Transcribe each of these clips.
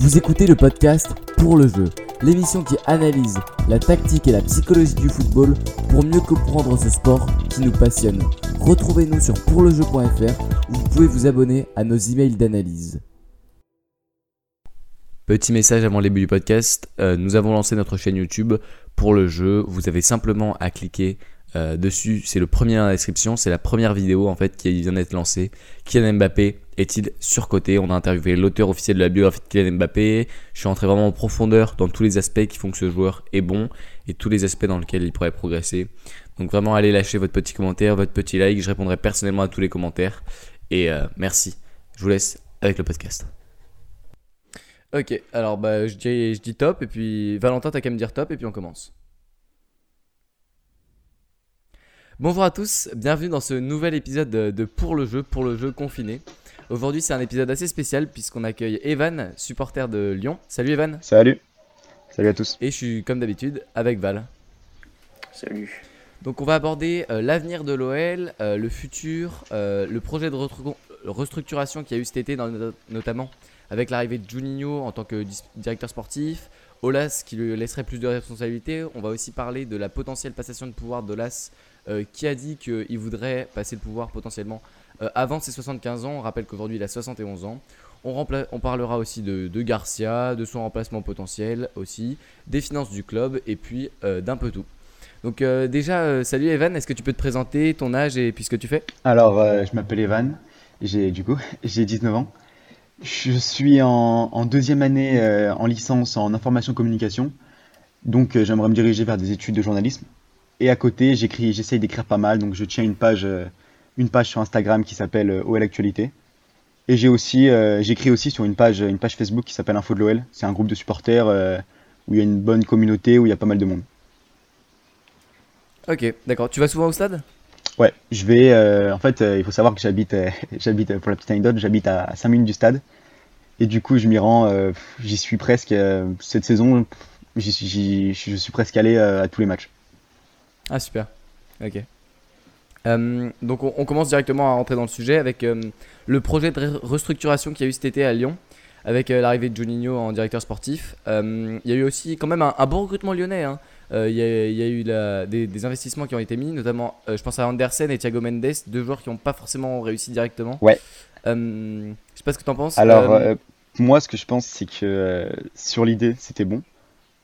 Vous écoutez le podcast Pour le jeu, l'émission qui analyse la tactique et la psychologie du football pour mieux comprendre ce sport qui nous passionne. Retrouvez-nous sur pourlejeu.fr où vous pouvez vous abonner à nos emails d'analyse. Petit message avant le début du podcast, euh, nous avons lancé notre chaîne YouTube pour le jeu. Vous avez simplement à cliquer euh, dessus, c'est le premier dans la description, c'est la première vidéo en fait qui vient d'être lancée. Kylian Mbappé est-il surcoté? On a interviewé l'auteur officiel de la biographie de Kylian Mbappé. Je suis entré vraiment en profondeur dans tous les aspects qui font que ce joueur est bon et tous les aspects dans lesquels il pourrait progresser. Donc vraiment allez lâcher votre petit commentaire, votre petit like, je répondrai personnellement à tous les commentaires et euh, merci. Je vous laisse avec le podcast. Ok, alors bah je dis, je dis top et puis Valentin t'as qu'à me dire top et puis on commence. Bonjour à tous, bienvenue dans ce nouvel épisode de, Pour le jeu, pour le jeu confiné. Aujourd'hui c'est un épisode assez spécial puisqu'on accueille Evan, supporter de Lyon. Salut Evan. Salut. Salut à tous. Et je suis comme d'habitude avec Val. Salut. Donc on va aborder euh, l'avenir de l'OL, euh, le futur, euh, le projet de restructuration qui a eu cet été notamment avec l'arrivée de Juninho en tant que directeur sportif, Olas qui lui laisserait plus de responsabilités. On va aussi parler de la potentielle passation de pouvoir d'Olas euh, qui a dit qu'il voudrait passer le pouvoir potentiellement euh, avant ses 75 ans? On rappelle qu'aujourd'hui il a 71 ans. On, parlera aussi de, Garcia, de son remplacement potentiel aussi, des finances du club et puis euh, d'un peu tout. Donc déjà, salut Evan, est-ce que tu peux te présenter ton âge et puis ce que tu fais? Alors, je m'appelle Evan, j'ai du coup, j'ai 19 ans. Je suis en deuxième année en licence en information communication, donc j'aimerais me diriger vers des études de journalisme. Et à côté, j'écris, j'essaye d'écrire pas mal, donc je tiens une page, euh, une page sur Instagram qui s'appelle euh, OL Actualité. Et j'ai aussi, euh, j'écris aussi sur une page, une page Facebook qui s'appelle Info de l'OL. C'est un groupe de supporters où il y a une bonne communauté, où il y a pas mal de monde. Ok, d'accord. Tu vas souvent au stade? Ouais, je vais. en fait, il faut savoir que j'habite, j'habite pour la petite anecdote, j'habite à 5 minutes du stade. Et du coup, je m'y rends, j'y suis presque. cette saison, je suis presque allé à tous les matchs. Ah super. Ok. Euh, donc on, commence directement à rentrer dans le sujet avec euh, le projet de restructuration qu'il y a eu cet été à Lyon, avec euh, l'arrivée de Juninho en directeur sportif. il y a eu aussi quand même un, bon recrutement lyonnais. Hein. Il y, a eu des, investissements qui ont été mis, notamment je pense à Andersen et Thiago Mendes, deux joueurs qui n'ont pas forcément réussi directement. Ouais. je sais pas ce que tu en penses. Alors moi ce que je pense c'est que sur l'idée c'était bon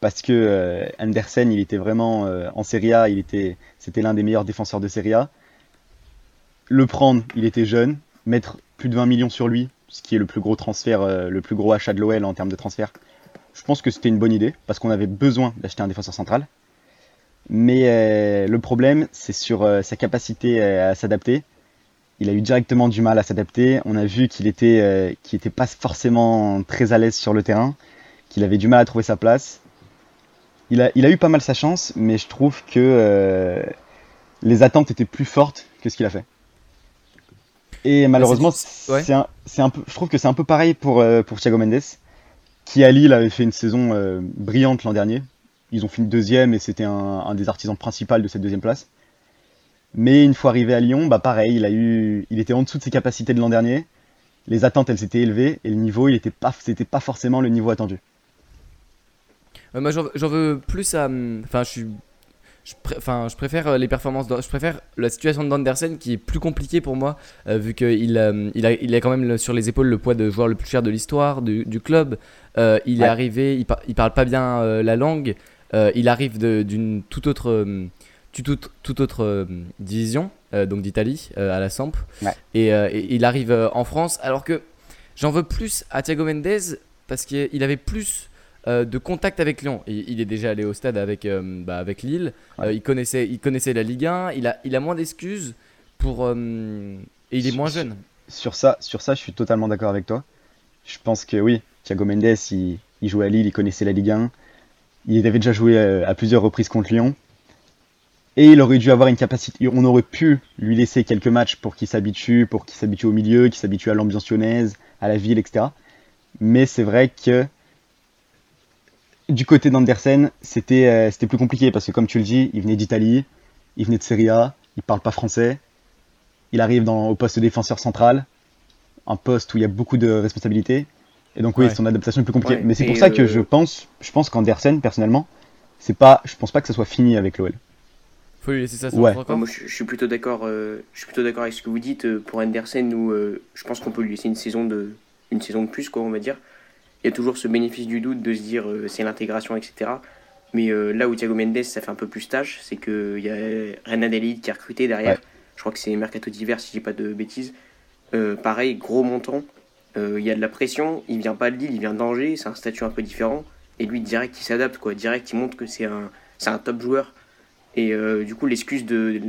parce que euh, Andersen, il était vraiment euh, en Serie A, il était, c'était l'un des meilleurs défenseurs de Serie A. Le prendre, il était jeune, mettre plus de 20 millions sur lui, ce qui est le plus gros transfert, euh, le plus gros achat de l'OL en termes de transfert. Je pense que c'était une bonne idée parce qu'on avait besoin d'acheter un défenseur central. Mais le problème, c'est sur sa capacité à s'adapter. Il a eu directement du mal à s'adapter. On a vu qu'il était, était pas forcément très à l'aise sur le terrain, qu'il avait du mal à trouver sa place il a, il a eu pas mal sa chance, mais je trouve que euh, les attentes étaient plus fortes que ce qu'il a fait. Et malheureusement, c'est un, un, peu, je trouve que c'est un peu pareil pour, euh, pour Thiago Mendes, qui à Lille avait fait une saison euh, brillante l'an dernier. Ils ont fini deuxième et c'était un, un, des artisans principaux de cette deuxième place. Mais une fois arrivé à Lyon, bah pareil, il, a eu, il était en dessous de ses capacités de l'an dernier. Les attentes, elles s'étaient élevées et le niveau, il n'était pas, c'était pas forcément le niveau attendu. Euh, moi, j'en veux plus à. Enfin, je suis. Je, enfin, je préfère les performances. Je préfère la situation de d'Andersen qui est plus compliquée pour moi, euh, vu qu'il euh, il a, il a quand même sur les épaules le poids de joueur le plus cher de l'histoire du, du, club. il est arrivé, il, il, parle pas bien la langue. il arrive d'une toute autre, toute, toute autre division, donc d'Italie, à la Samp. Et, et, il arrive en France, alors que j'en veux plus à Thiago Mendes parce qu'il avait plus euh, de contact avec Lyon. Il, il, est déjà allé au stade avec, euh, bah, avec Lille. Euh, il, connaissait, il connaissait la Ligue 1. Il a, il a moins d'excuses pour. et il est moins jeune. Sur ça, sur ça, je suis totalement d'accord avec toi. Je pense que oui, Thiago Mendes, il, il, jouait à Lille, il connaissait la Ligue 1. Il avait déjà joué à, plusieurs reprises contre Lyon. Et il aurait dû avoir une capacité. On aurait pu lui laisser quelques matchs pour qu'il s'habitue, pour qu'il s'habitue au milieu, qu'il s'habitue à l'ambiance lyonnaise, à la ville, etc. Mais c'est vrai que du côté d'Andersen, c'était euh, c'était plus compliqué parce que comme tu le dis, il venait d'Italie, il venait de Serie A, il parle pas français, il arrive dans, au poste de défenseur central, un poste où il y a beaucoup de responsabilités. Et donc oui, Ouais. son adaptation est plus compliquée. Ouais, Mais c'est pour ça que euh, je pense, je pense qu'Andersen, personnellement, c'est pas, je pense pas que ça soit fini avec l'OL. Faut lui laisser ça Ouais. moi, je, je suis plutôt d'accord. euh, je suis plutôt d'accord avec ce que vous dites euh, pour Andersen. Où euh, je pense qu'on peut lui laisser une saison de, une saison de plus, quoi, on va dire. Il y a toujours ce bénéfice du doute de se dire euh, c'est l'intégration, etc. Mais euh, là où Thiago Mendes, ça fait un peu plus tâche, c'est qu'il y a Renan qui a recruté derrière. Ouais. Je crois que c'est Mercato d'hiver, si je dis pas de bêtises. Euh, pareil, gros montant. Il y a de la pression. Il vient pas de Lille, il vient d'Angers. C'est un statut un peu différent. Et lui, direct, il s'adapte. quoi. Direct, il montre que c'est un, un top joueur. Et du coup, l'excuse de,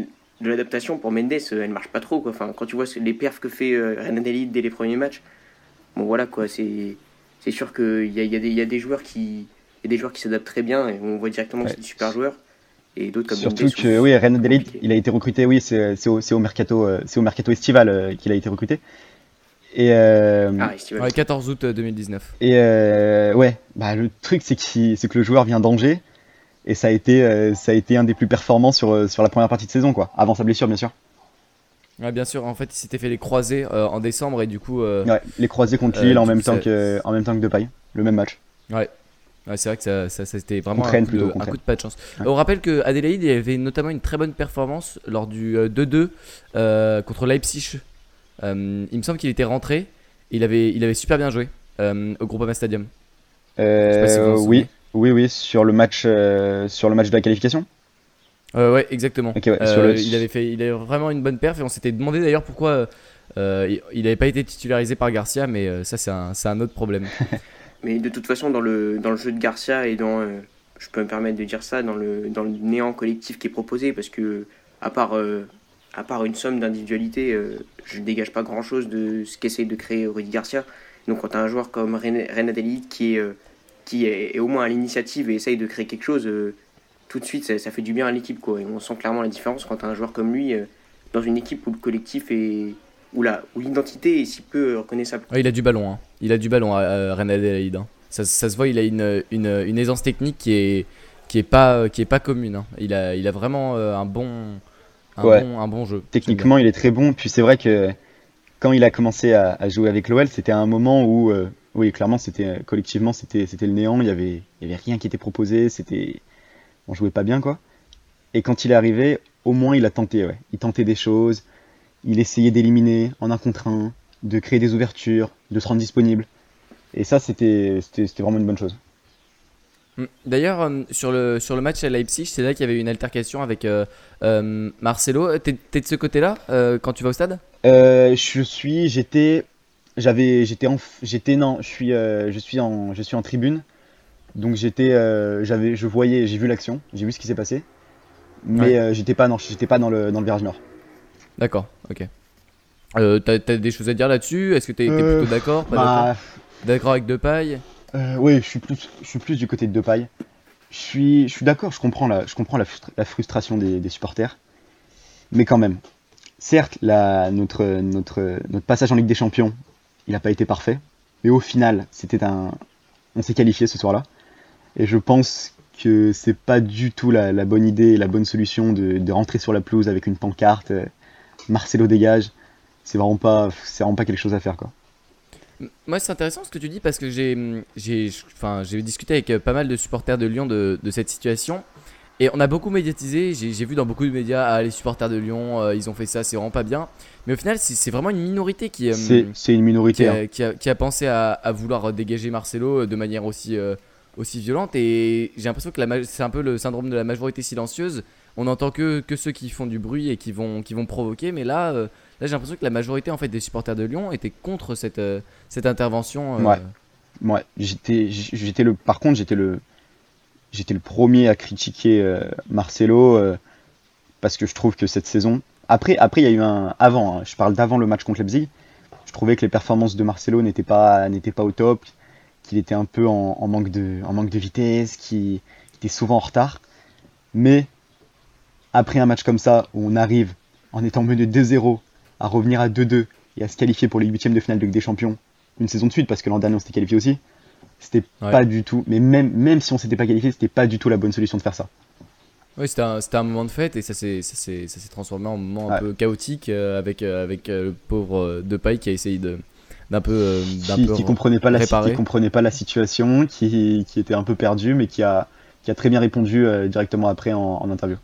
de l'adaptation pour Mendes, elle marche pas trop. Quoi. Enfin, quand tu vois les perfs que fait Renan dès les premiers matchs, bon voilà quoi. C'est, c'est sûr qu'il y a, il y, a des- il y a des joueurs qui, il y a des joueurs qui s'adaptent très bien et on voit directement que c'est des super joueurs. Et d'autres comme Surtout que oui, Renan Delite, compliqué. il a été recruté, oui, c'est au, c'est au mercato, euh, c'est au mercato estival euh, qu'il a été recruté. Et euh, Ah, Estival. Ouais, 14 août euh, 2019. et euh, ouais, bah le truc c'est c'est que le joueur vient d'Angers et ça a été, ça a été un des plus performants sur sur la première partie de saison quoi, avant sa blessure bien sûr. Ouais, bien sûr, en fait, il s'était fait les croisés euh, en décembre et du coup, euh, Ouais, les croisés contre Euh, Lille en même temps que en même temps que Depay, le même match. ouais, c'est vrai que ça, ça, ça, c'était vraiment un coup, plutôt, de, un coup de pas de chance. Ouais. On rappelle que Adélaïde avait notamment une très bonne performance lors du euh, 2-2 euh, contre Leipzig. Euh, il me semble qu'il était rentré. Il avait, il avait super bien joué euh, au Groupama Stadium. Je sais pas si vous en souvenez. oui, oui, oui, sur le match, sur le match de la qualification. Euh, ouais, exactement. Ouais, Euh, le- Il avait fait, il avait vraiment une bonne perf et on s'était demandé d'ailleurs pourquoi euh, il- n'avait pas été titularisé par Garcia, mais euh, ça c'est un, c'est un autre problème. Mais de toute façon, dans le, dans le jeu de Garcia et dans, euh, je peux me permettre de dire ça, dans le, dans le néant collectif qui est proposé, parce que à part, euh, à part une somme d'individualité, euh, je ne dégage pas grand-chose de ce qu'essaie de créer Rudy Garcia. Donc quand tu as un joueur comme Ren- Renan Delite qui, est, euh, qui est, est au moins à l'initiative et essaye de créer quelque chose, euh, tout de suite ça, ça fait du bien à l'équipe. quoi. Et on sent clairement la différence quand tu as un joueur comme lui euh, dans une équipe où le collectif est... où la- où l'identité est si peu euh, reconnaissable. Ouais, il a du ballon, hein. il a du ballon à, à René Adélaïde. hein. Ça, ça se voit, il a une, une, une aisance technique qui est, qui est, pas, qui est pas commune. hein. Il, a, il a vraiment euh, un, bon, un, Ouais. bon, un bon jeu. Techniquement, il est très bon. Puis c'est vrai que quand il a commencé à, à jouer avec l'OL, c'était un moment où, euh, oui, clairement, c'était collectivement, c'était c'était le néant. Il y avait, il y avait rien qui était proposé. C'était, on jouait pas bien, quoi. Et quand il est arrivé, au moins, il a tenté. Ouais. Il tentait des choses. Il essayait d'éliminer en un contre un, de créer des ouvertures, de se rendre disponible. Et ça, c'était vraiment une bonne chose. Mm. D'ailleurs, euh, sur, le, sur le match à Leipzig, c'est là qu'il y avait une altercation avec euh, euh, Marcelo. T'es de ce côté-là euh, quand tu vas au stade? Je suis, j'étais, j'avais, j'étais en, j'étais non, je suis, je suis en, je suis en tribune, donc j'étais, euh, j'avais, je voyais, j'ai vu l'action, j'ai vu ce qui s'est passé, mais Ouais. euh, j'étais pas, non, j'étais pas dans le, dans le virage nord. D'accord, ok. Euh, T'as t'as des choses à dire là-dessus? Est-ce que t'es Euh, plutôt d'accord pas d'accord Bah, D'accord? Avec Depay euh, oui, je suis plus, je suis plus du côté de Depay. Je suis, je suis d'accord, je comprends la, je comprends la, frustra- la frustration des, des supporters, mais quand même, certes, la, notre, notre, notre passage en Ligue des Champions, il n'a pas été parfait, mais au final, c'était un, on s'est qualifié ce soir-là, et je pense que c'est pas du tout la, la bonne idée, la bonne solution de, de rentrer sur la pelouse avec une pancarte, euh, Marcelo dégage. C'est vraiment pas, c'est vraiment pas quelque chose à faire quoi. Moi, c'est intéressant ce que tu dis parce que j'ai, j'ai, enfin, j'ai discuté avec euh, pas mal de supporters de Lyon de, de cette situation et on a beaucoup médiatisé. J'ai, vu dans beaucoup de médias, ah, les supporters de Lyon, euh, ils ont fait ça, c'est vraiment pas bien. Mais au final, c'est, vraiment une minorité qui, C'est, une qui, minorité. hein. a, qui a- qui a pensé à, à vouloir dégager Marcelo de manière aussi, aussi violente. Et j'ai l'impression que c'est un peu le syndrome de la majorité silencieuse. On n'entend que, que ceux qui font du bruit et qui vont, qui vont provoquer. Mais là, euh, là j'ai l'impression que la majorité en fait, des supporters de Lyon était contre cette, euh, cette intervention. euh, Ouais. Moi, j'étais, le, par contre, j'étais le, le premier à critiquer Marcelo parce que je trouve que cette saison. Après, après, il y a eu un avant. hein, je parle d'avant le match contre Leipzig. Je trouvais que les performances de Marcelo n'étaient pas, n'étaient pas au top, qu'il était un peu en, en manque de, en manque de vitesse, qu'il était souvent en retard. Mais après un match comme ça, où on arrive en étant mené 2-0 à revenir à 2-2 et à se qualifier pour les huitièmes de finale de Ligue des Champions une saison de suite parce que l'an dernier on s'était qualifié aussi. C'était Ouais. pas du tout, mais même, même si on s'était pas qualifié, c'était pas du tout la bonne solution de faire ça. Oui, c'était un, un moment de fête et ça s'est, transformé en moment un peu chaotique euh, avec, euh, avec euh, le pauvre Depay qui a essayé de, d'un peu, euh, d'un qui, peu qui comprenait pas la réparé. qui comprenait pas la situation, qui, qui était un peu perdu, mais qui a qui a très bien répondu euh, directement après en, en interview.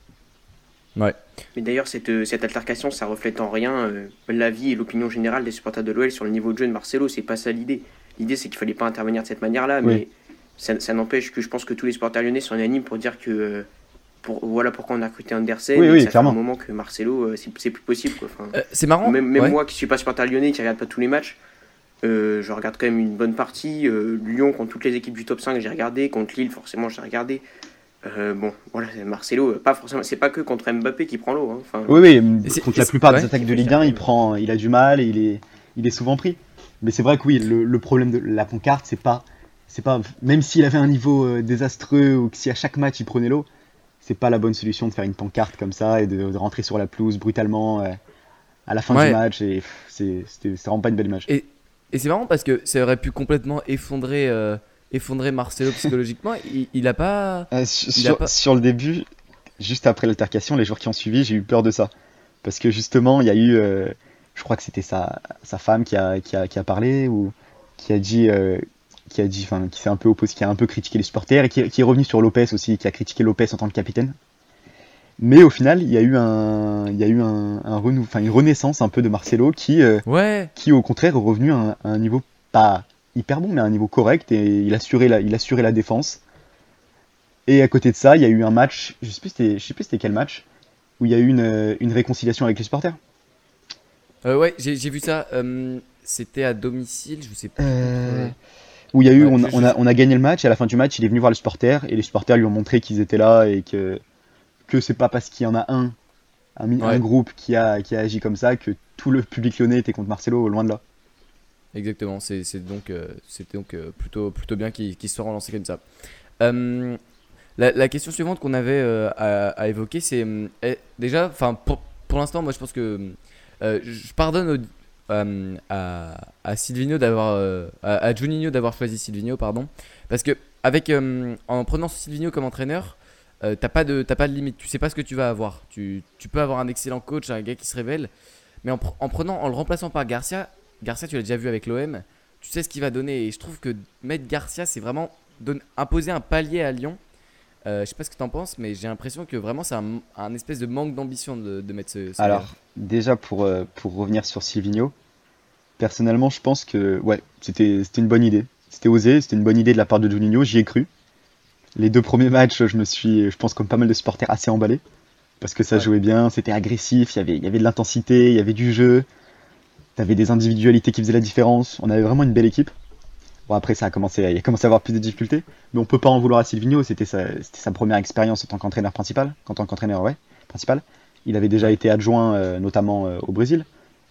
Ouais. Mais d'ailleurs, cette, euh, cette altercation, ça reflète en rien euh, l'avis et l'opinion générale des supporters de l'OL sur le niveau de jeu de Marcelo. C'est pas ça l'idée. L'idée, c'est qu'il fallait pas intervenir de cette manière-là, Oui. mais ça, ça n'empêche que je pense que tous les supporters lyonnais sont unanimes pour dire que euh, pour, voilà pourquoi on a recruté Andersen. Oui, et oui, que ça clairement. fait un moment que Marcelo, euh, c'est c'est plus possible. Quoi. Enfin, Euh, c'est marrant. même même ouais. moi qui suis pas supporter lyonnais, qui regarde pas tous les matchs, euh, je regarde quand même une bonne partie. Euh, Lyon contre toutes les équipes du top 5, j'ai regardé. Contre Lille, forcément, j'ai regardé. Euh, bon, voilà, Marcelo, pas forcément, c'est pas que contre Mbappé qui prend l'eau. hein. Enfin, Oui, oui, contre la plupart des attaques de Ligue 1, il prend, il a du mal et il est, il est souvent pris. Mais c'est vrai que oui, le, le problème de la pancarte, c'est pas, c'est pas, même s'il avait un niveau euh, désastreux ou que si à chaque match il prenait l'eau, c'est pas la bonne solution de faire une pancarte comme ça et de, de rentrer sur la pelouse brutalement euh, à la fin Ouais. du match et c'est, c'était, c'est vraiment pas une belle image. Et c'est marrant parce que ça aurait pu complètement effondrer, euh, effondrer Marcelo psychologiquement. il, il a pas. Euh, sur, Il a sur- pas- sur le début, juste après l'altercation, les jours qui ont suivi, j'ai eu peur de ça. Parce que justement, il y a eu, euh, je crois que c'était sa, sa femme qui a, qui, a, qui a parlé ou qui a dit, qui a dit, enfin, qui s'est un peu opposé, qui a un peu critiqué les supporters et qui, qui est revenu sur Lopez aussi, qui a critiqué Lopez en tant que capitaine. Mais au final, il y a eu un, il y a eu un, un renou, enfin, une renaissance un peu de Marcelo qui, euh, Ouais. qui au contraire est revenu à un, à un niveau pas hyper bon, mais à un niveau correct et il assurait la, il assurait la défense. Et à côté de ça, il y a eu un match, je sais plus c'était, je sais plus c'était quel match, où il y a eu une, euh, une réconciliation avec les supporters. Euh, ouais, j'ai vu ça. euh, C'était à domicile, je sais plus. Euh, Où il y a eu, Ouais, on, je- a- on a, on a gagné le match et à la fin du match, il est venu voir les supporters et les supporters lui ont montré qu'ils étaient là et que que c'est pas parce qu'il y en a un, un, groupe qui a qui a agi comme ça que tout le public lyonnais était contre Marcelo, loin de là. Exactement, c'est donc, euh, c'était donc euh, plutôt, plutôt bien qu'il se soit relancé comme ça. Euh, la, la question suivante qu'on avait à, à évoquer, c'est eh, déjà, enfin pour, pour l'instant, moi je pense que je pardonne au- à, à Silvino d'avoir, à, à Juninho d'avoir choisi Silvino, pardon, parce que avec, en prenant Silvino comme entraîneur, euh, t'as pas de, t'as pas de limite, tu sais pas ce que tu vas avoir. Tu, tu peux avoir un excellent coach, un gars qui se révèle, mais en, en prenant, en le remplaçant par Garcia, Garcia, tu l'as déjà vu avec l'OM, tu sais ce qu'il va donner. Et je trouve que mettre Garcia, c'est vraiment imposer un palier à Lyon. Euh, je sais pas ce que tu en penses, mais j'ai l'impression que vraiment c'est un, un espèce de manque d'ambition de, de mettre ce. Alors, déjà pour, euh, pour revenir sur Silvino, personnellement, je pense que ouais, c'était c'était une bonne idée. C'était osé, c'était une bonne idée de la part de Juninho, j'y ai cru. Les deux premiers matchs, je me suis, je pense comme pas mal de supporters, assez emballé. Parce que ça Ouais. jouait bien, c'était agressif, il y avait, il y avait de l'intensité, il y avait du jeu. T'avais des individualités qui faisaient la différence. On avait vraiment une belle équipe. Bon, après, ça a commencé, il a commencé à avoir plus de difficultés. Mais on peut pas en vouloir à Silvino, c'était sa, sa première expérience en tant qu'entraîneur principal. En tant qu'entraîneur, ouais, principal. Il avait déjà été adjoint, euh, notamment euh, au Brésil,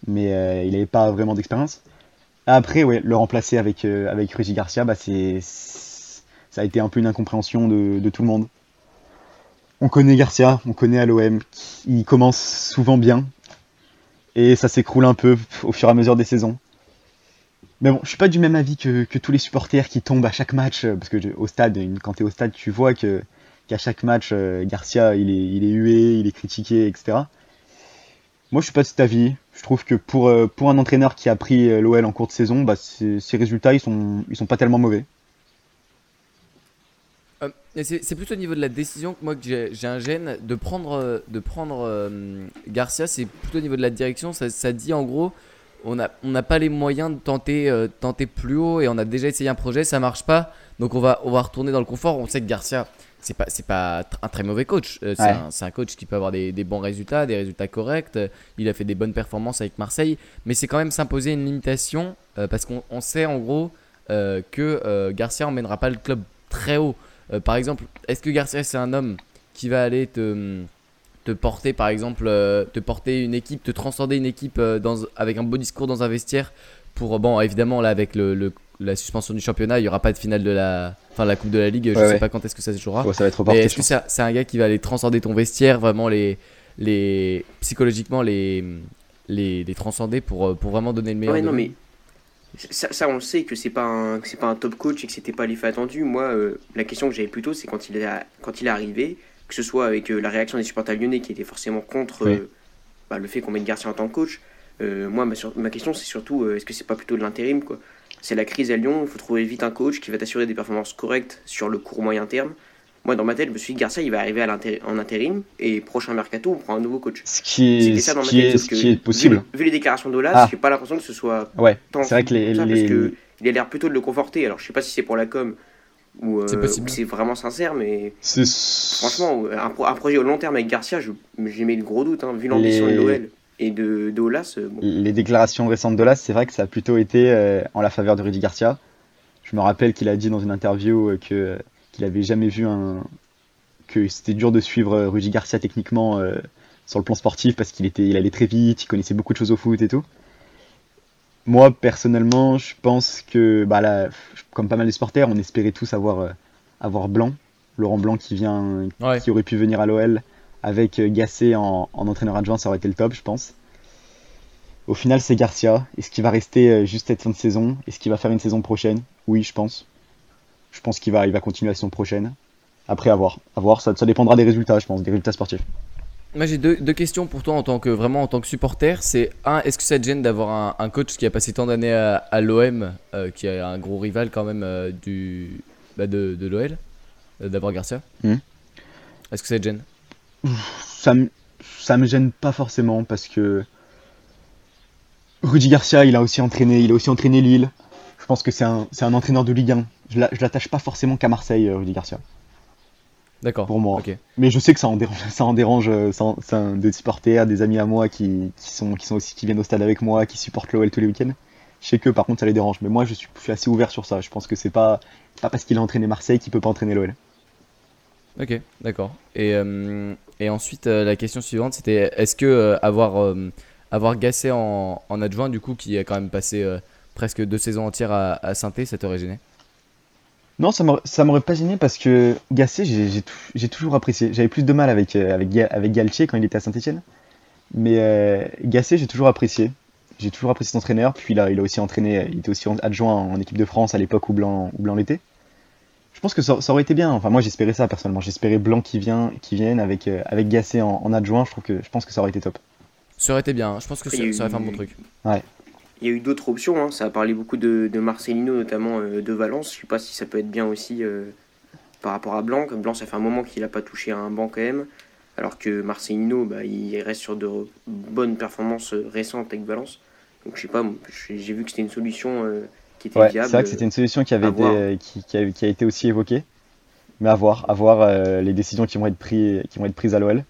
mais euh, il n'avait pas vraiment d'expérience. Après, ouais, le remplacer avec, avec Rudy Garcia, bah, c'est- ça a été un peu une incompréhension de, tout le monde. On connaît Garcia, on connaît à l'OM, il commence souvent bien, et ça s'écroule un peu au fur et à mesure des saisons. Mais bon, je suis pas du même avis que, tous les supporters qui tombent à chaque match, euh, parce que au stade, quand tu es au stade, tu vois qu'à chaque match, euh, Garcia, il est, hué, il est critiqué, etc. Moi, je suis pas de cet avis. Je trouve que pour, euh, un entraîneur qui a pris l'OL en cours de saison, bah, ses, résultats, ils ils sont pas tellement mauvais. Euh, c'est plutôt au niveau de la décision que moi que j'ai un gêne de prendre, de prendre euh, Garcia. C'est plutôt au niveau de la direction. Ça, ça dit en gros, on n'a on pas les moyens de tenter, euh, tenter plus haut et on a déjà essayé un projet, ça marche pas. Donc on va, on va retourner dans le confort. On sait que Garcia, c'est pas, c'est pas un très mauvais coach. Euh, c'est Ouais. un, coach qui peut avoir des, des bons résultats, des résultats corrects. Il a fait des bonnes performances avec Marseille, mais c'est quand même s'imposer une limitation euh, parce qu'on on sait en gros euh, que Garcia emmènera pas le club très haut. Euh, par exemple, est-ce que Garcia c'est un homme qui va aller te, te porter par exemple, euh, te porter une équipe, te transcender une équipe euh, dans, avec un beau discours dans un vestiaire pour bon évidemment là avec le, le- la suspension du championnat il y aura pas de finale de la enfin la coupe de la ligue je Ouais, sais ouais. pas quand est-ce que ça se jouera Bon, ça va être reporté. est-ce que c'est c'est un gars qui va aller transcender ton vestiaire vraiment les les psychologiquement les les, les transcender pour pour vraiment donner le meilleur Ouais, de non, lui? mais ça, ça, on le sait que c'est pas un, que c'est pas un top coach et que c'était pas l'effet attendu. Moi, euh, la question que j'avais plutôt, c'est quand il est quand il est arrivé, que ce soit avec euh, la réaction des supporters lyonnais qui étaient forcément contre Oui. euh, bah, le fait qu'on mette Garcia en tant que coach, moi, ma, sur- ma question, c'est surtout est-ce que c'est pas plutôt de l'intérim quoi? C'est la crise à Lyon, il faut trouver vite un coach qui va t'assurer des performances correctes sur le court moyen terme. Moi, dans ma tête, je me suis dit, Garcia, il va arriver à en intérim et prochain mercato, on prend un nouveau coach. Ce qui est, C'était ça ce dans ma qui tête. est, sauf ce que, qui est possible. Vu, vu les déclarations d'Olas, Ah. j'ai pas l'impression que ce soit Ouais, c'est vrai que les, ça, les- parce que il a l'air plutôt de le conforter. Alors, je sais pas si c'est pour la com ou euh, C'est possible. ou c'est vraiment sincère, mais franchement, un, pro- un projet au long terme avec Garcia, j'ai mis de gros doutes, hein, vu l'ambition Les- de l'OL et de, de Aulas, euh, bon. les déclarations récentes de là, c'est vrai que ça a plutôt été euh, en la faveur de Rudy Garcia. Je me rappelle qu'il a dit dans une interview euh, que qu'il avait jamais vu un que c'était dur de suivre euh, Rudy Garcia techniquement euh, sur le plan sportif parce qu'il était il allait très vite, il connaissait beaucoup de choses au foot et tout. Moi personnellement, je pense que bah là, comme pas mal de supporters, on espérait tous avoir euh, avoir Blanc, Laurent Blanc qui vient Ouais. qui aurait pu venir à l'OL avec Gasset en, en entraîneur adjoint, ça aurait été le top, je pense. Au final, c'est Garcia. Est-ce qu'il va rester juste cette fin de saison? Est-ce qu'il va faire une saison prochaine? Oui, je pense. Je pense qu'il va, il va continuer la saison prochaine. Après, à voir. À voir, ça, ça dépendra des résultats, je pense, des résultats sportifs. Moi j'ai deux, deux questions pour toi en tant que vraiment en tant que supporter. C'est un, est-ce que ça te gêne d'avoir un, un coach qui a passé tant d'années à, à l'OM, euh, qui est un gros rival quand même euh, du bah, de, de l'OL, euh, d'avoir Garcia? Mhm. Est-ce que ça te gêne? Ça me, ça me gêne pas forcément parce que Rudy Garcia, il a aussi entraîné, il a aussi entraîné Lille. Je pense que c'est un, c'est un entraîneur de Ligue 1. Je la- je l'attache pas forcément qu'à Marseille, euh, Rudy Garcia. D'accord. Pour moi. Mais je sais que ça en dérange, ça en dérange euh, ça en- ça en- des supporters, des amis à moi qui, qui sont, qui sont aussi qui viennent au stade avec moi, qui supportent l'OL tous les week-ends. Je sais que par contre ça les dérange, mais moi je suis, je suis assez ouvert sur ça. Je pense que c'est pas, pas parce qu'il a entraîné Marseille qu'il peut pas entraîner l'OL. Ok, d'accord. Et, euh, et ensuite, la question suivante, c'était est-ce que euh, avoir, euh, avoir Gasset en, en adjoint, du coup, qui a quand même passé presque deux saisons entières à, à saint ça t'aurait gêné? Non, ça m'aurait- pas gêné parce que Gasset, j'ai j'ai tou- j'ai toujours apprécié. J'avais plus de mal avec, euh, avec, Ga- avec Galtier quand il était à Saint-Etienne. Mais euh, Gasset, j'ai toujours apprécié. J'ai toujours apprécié cet entraîneur. Puis là, il a aussi entraîné, il était aussi adjoint en équipe de France à l'époque où Blanc, où Blanc l'était. Je pense que ça, ça aurait été bien. Enfin, moi, j'espérais ça personnellement. J'espérais Blanc qui, vient, qui vienne avec, euh, avec Gasset en, en adjoint. Je, trouve que, je pense que ça aurait été top. Ça aurait été bien, je pense que ça, ça aurait fait un bon truc. Il y a eu d'autres options, hein. ça a parlé beaucoup de, de Marcelino, notamment euh, de Valence. Je sais pas si ça peut être bien aussi euh, par rapport à Blanc. Blanc, ça fait un moment qu'il n'a pas touché à un banc quand même. Alors que Marcelino, bah, il reste sur de bonnes performances euh, récentes avec Valence. Donc je sais pas, j'ai vu que c'était une solution euh, qui était Ouais, viable. c'est vrai que c'était une solution qui avait été, voir. qui, qui a, qui a été aussi évoquée. Mais à voir, à voir les décisions qui vont être prises, qui vont être prises à l'OL.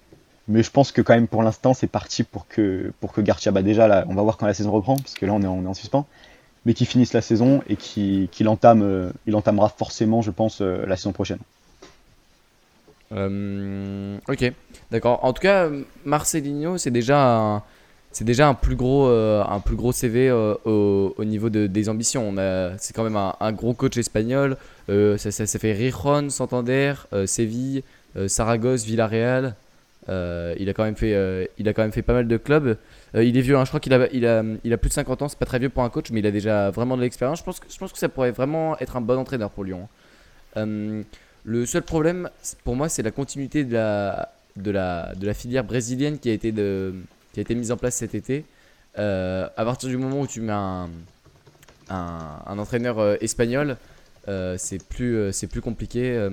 Mais je pense que quand même pour l'instant c'est parti pour que pour que Garcia, bah déjà on va voir quand la saison reprend, parce que là on est en, suspens, mais qu'il finisse la saison et qu'il qu'il entame, euh, il entamera forcément, je pense, euh, la saison prochaine. Euh, ok, d'accord. En tout cas, Marcelinho, c'est déjà c'est déjà un plus gros, un plus gros CV au, au niveau de, des ambitions. C'est quand même un, gros coach espagnol. Ça, ça, fait Rijon, Santander, Séville, Saragosse, Villarreal. Euh, il a quand même fait, euh, il a quand même fait pas mal de clubs. Euh, il est vieux, hein, je crois qu'il a, il a, il a plus de 50 ans. C'est pas très vieux pour un coach, mais il a déjà vraiment de l'expérience. Je pense que, je pense que ça pourrait vraiment être un bon entraîneur pour Lyon. Euh, le seul problème, pour moi, c'est la continuité de la, de la, de la filière brésilienne qui a été, de, qui a été mise en place cet été. À partir du moment où tu mets un, un, un entraîneur espagnol, c'est plus, c'est plus compliqué.